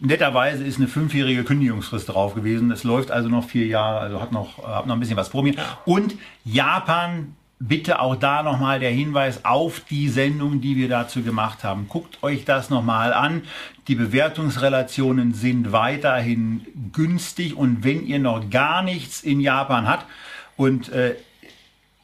Netterweise ist eine fünfjährige Kündigungsfrist drauf gewesen. Es läuft also noch vier Jahre, also hat noch, äh, hat noch ein bisschen was vor mir. Und Japan, bitte auch da nochmal der Hinweis auf die Sendung, die wir dazu gemacht haben. Guckt euch das nochmal an. Die Bewertungsrelationen sind weiterhin günstig und wenn ihr noch gar nichts in Japan habt und äh,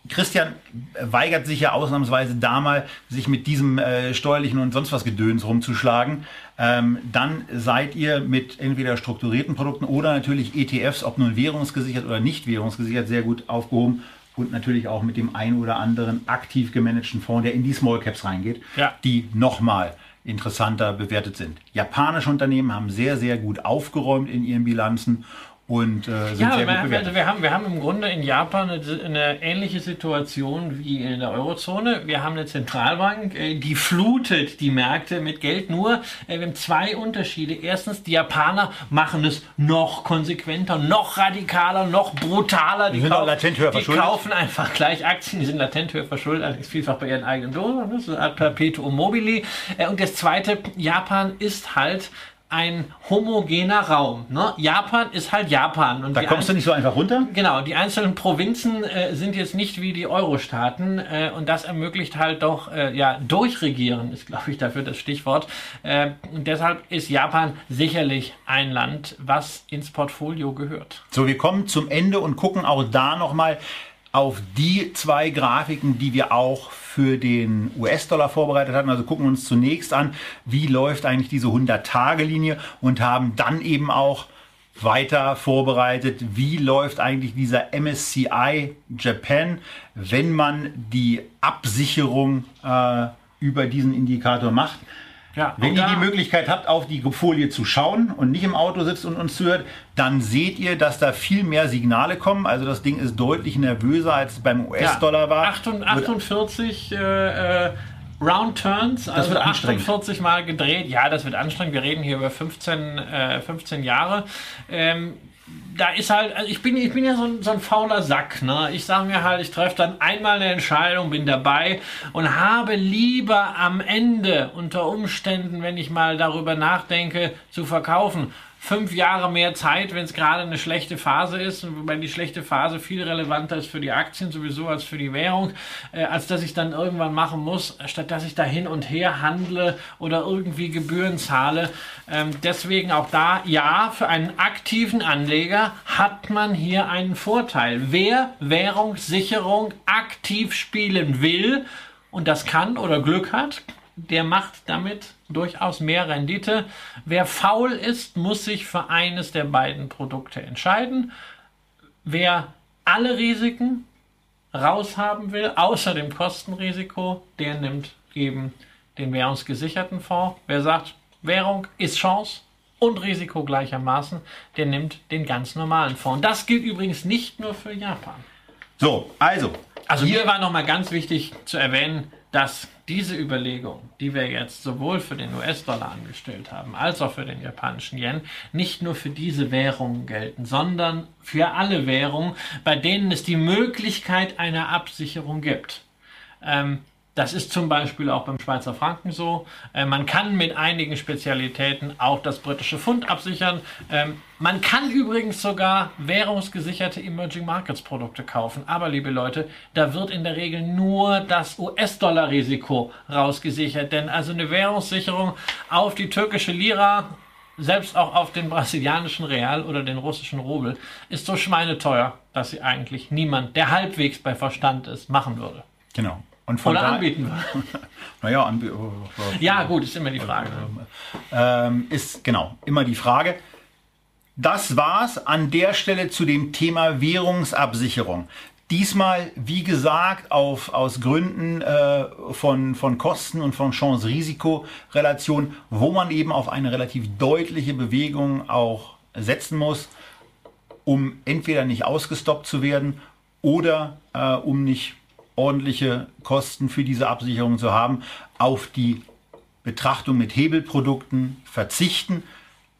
Christian weigert sich ja ausnahmsweise da mal, sich mit diesem äh, steuerlichen und sonst was Gedöns rumzuschlagen. Ähm, dann seid ihr mit entweder strukturierten Produkten oder natürlich ETFs, ob nun währungsgesichert oder nicht währungsgesichert, sehr gut aufgehoben. Und natürlich auch mit dem ein oder anderen aktiv gemanagten Fonds, der in die Small Caps reingeht, Ja. die nochmal interessanter bewertet sind. Japanische Unternehmen haben sehr, sehr gut aufgeräumt in ihren Bilanzen und äh, sind Ja, sehr wir, gut bewertet. also wir, haben, wir haben im Grunde in Japan eine, eine ähnliche Situation wie in der Eurozone. Wir haben eine Zentralbank, äh, die flutet die Märkte mit Geld. Nur äh, wir haben zwei Unterschiede. Erstens, die Japaner machen es noch konsequenter, noch radikaler, noch brutaler. Die, sind auch latent höher die verschuldet. kaufen einfach gleich Aktien, die sind latent höher verschuldet, allerdings vielfach bei ihren eigenen Dosen. Das ist eine Art Perpetuum mobile. Äh, Und das Zweite, Japan ist halt ein homogener Raum. Ne? Japan ist halt Japan. Und Da kommst du nicht so einfach runter? Genau, die einzelnen Provinzen äh, sind jetzt nicht wie die Euro-Staaten äh, und das ermöglicht halt doch, äh, ja, durchregieren ist, glaube ich, dafür das Stichwort. Äh, und deshalb ist Japan sicherlich ein Land, was ins Portfolio gehört. So, wir kommen zum Ende und gucken auch da nochmal auf die zwei Grafiken, die wir auch für den US-Dollar vorbereitet hatten. Also gucken uns zunächst an, wie läuft eigentlich diese 100-Tage-Linie und haben dann eben auch weiter vorbereitet, wie läuft eigentlich dieser MSCI Japan, wenn man die Absicherung äh, über diesen Indikator macht. Ja, Wenn ihr die Möglichkeit habt, auf die Folie zu schauen und nicht im Auto sitzt und uns zuhört, dann seht ihr, dass da viel mehr Signale kommen. Also das Ding ist deutlich nervöser, als es beim US-Dollar war. 48, 48 äh, äh, Round Turns, also wird anstrengend. 48 Mal gedreht. Ja, das wird anstrengend. Wir reden hier über 15, äh, 15 Jahre. Ähm, da ist halt, also ich bin, ich bin ja so ein, so ein fauler Sack. Ne? Ich sage mir halt, ich treffe dann einmal eine Entscheidung, bin dabei und habe lieber am Ende unter Umständen, wenn ich mal darüber nachdenke, zu verkaufen, fünf Jahre mehr Zeit, wenn es gerade eine schlechte Phase ist, wobei die schlechte Phase viel relevanter ist für die Aktien sowieso als für die Währung, äh, als dass ich dann irgendwann machen muss, statt dass ich da hin und her handle oder irgendwie Gebühren zahle. Ähm, deswegen auch da, ja, für einen aktiven Anleger hat man hier einen Vorteil. Wer Währungssicherung aktiv spielen will und das kann oder Glück hat, der macht damit durchaus mehr Rendite. Wer faul ist, muss sich für eines der beiden Produkte entscheiden. Wer alle Risiken raushaben will, außer dem Kostenrisiko, der nimmt eben den währungsgesicherten Fonds. Wer sagt, Währung ist Chance und Risiko gleichermaßen, der nimmt den ganz normalen Fonds. Das gilt übrigens nicht nur für Japan. So, also. Also hier war nochmal ganz wichtig zu erwähnen, dass diese Überlegung, die wir jetzt sowohl für den US-Dollar angestellt haben, als auch für den japanischen Yen, nicht nur für diese Währungen gelten, sondern für alle Währungen, bei denen es die Möglichkeit einer Absicherung gibt. Ähm, das ist zum Beispiel auch beim Schweizer Franken so. Äh, man kann mit einigen Spezialitäten auch das britische Pfund absichern. Ähm, man kann übrigens sogar währungsgesicherte Emerging Markets Produkte kaufen. Aber liebe Leute, da wird in der Regel nur das US-Dollar-Risiko rausgesichert. Denn also eine Währungssicherung auf die türkische Lira, selbst auch auf den brasilianischen Real oder den russischen Rubel, ist so schweineteuer, dass sie eigentlich niemand, der halbwegs bei Verstand ist, machen würde. Genau. Und von Oder da- anbieten [laughs] würde. Naja, anbieten. Oh, oh, Ja, gut, ist immer die Frage. ähm, ist genau immer die Frage. Das war's an der Stelle zu dem Thema Währungsabsicherung. Diesmal, wie gesagt, auf, aus Gründen äh, von, von Kosten und von Chance-Risiko-Relation, wo man eben auf eine relativ deutliche Bewegung auch setzen muss, um entweder nicht ausgestoppt zu werden oder äh, um nicht ordentliche Kosten für diese Absicherung zu haben, auf die Betrachtung mit Hebelprodukten verzichten.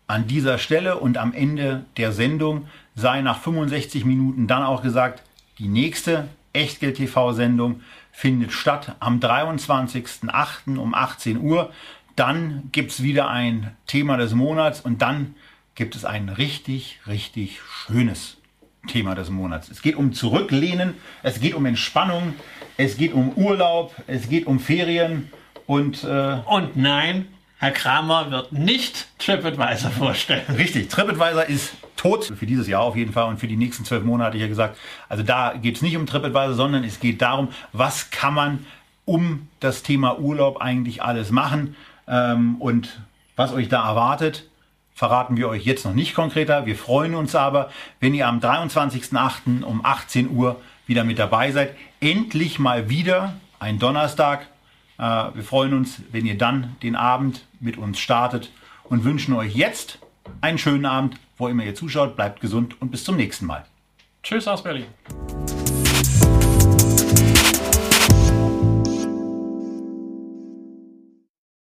An dieser Stelle und am Ende der Sendung sei nach 65 Minuten dann auch gesagt, die nächste Echtgeld-TV-Sendung findet statt am 23.08. um 18 Uhr. Dann gibt es wieder ein Thema des Monats und dann gibt es ein richtig, richtig schönes Thema des Monats. Es geht um Zurücklehnen, es geht um Entspannung, es geht um Urlaub, es geht um Ferien und... Äh, und nein, Herr Kramer wird nicht TripAdvisor vorstellen. Richtig, TripAdvisor ist tot. Für dieses Jahr auf jeden Fall und für die nächsten zwölf Monate hier gesagt. Also da geht es nicht um TripAdvisor, sondern es geht darum, was kann man um das Thema Urlaub eigentlich alles machen ähm, und was euch da erwartet verraten wir euch jetzt noch nicht konkreter. Wir freuen uns aber, wenn ihr am 23.08. um 18 Uhr wieder mit dabei seid. Endlich mal wieder ein Donnerstag. Äh, wir freuen uns, wenn ihr dann den Abend mit uns startet und wünschen euch jetzt einen schönen Abend, wo immer ihr zuschaut. Bleibt gesund und bis zum nächsten Mal. Tschüss aus Berlin.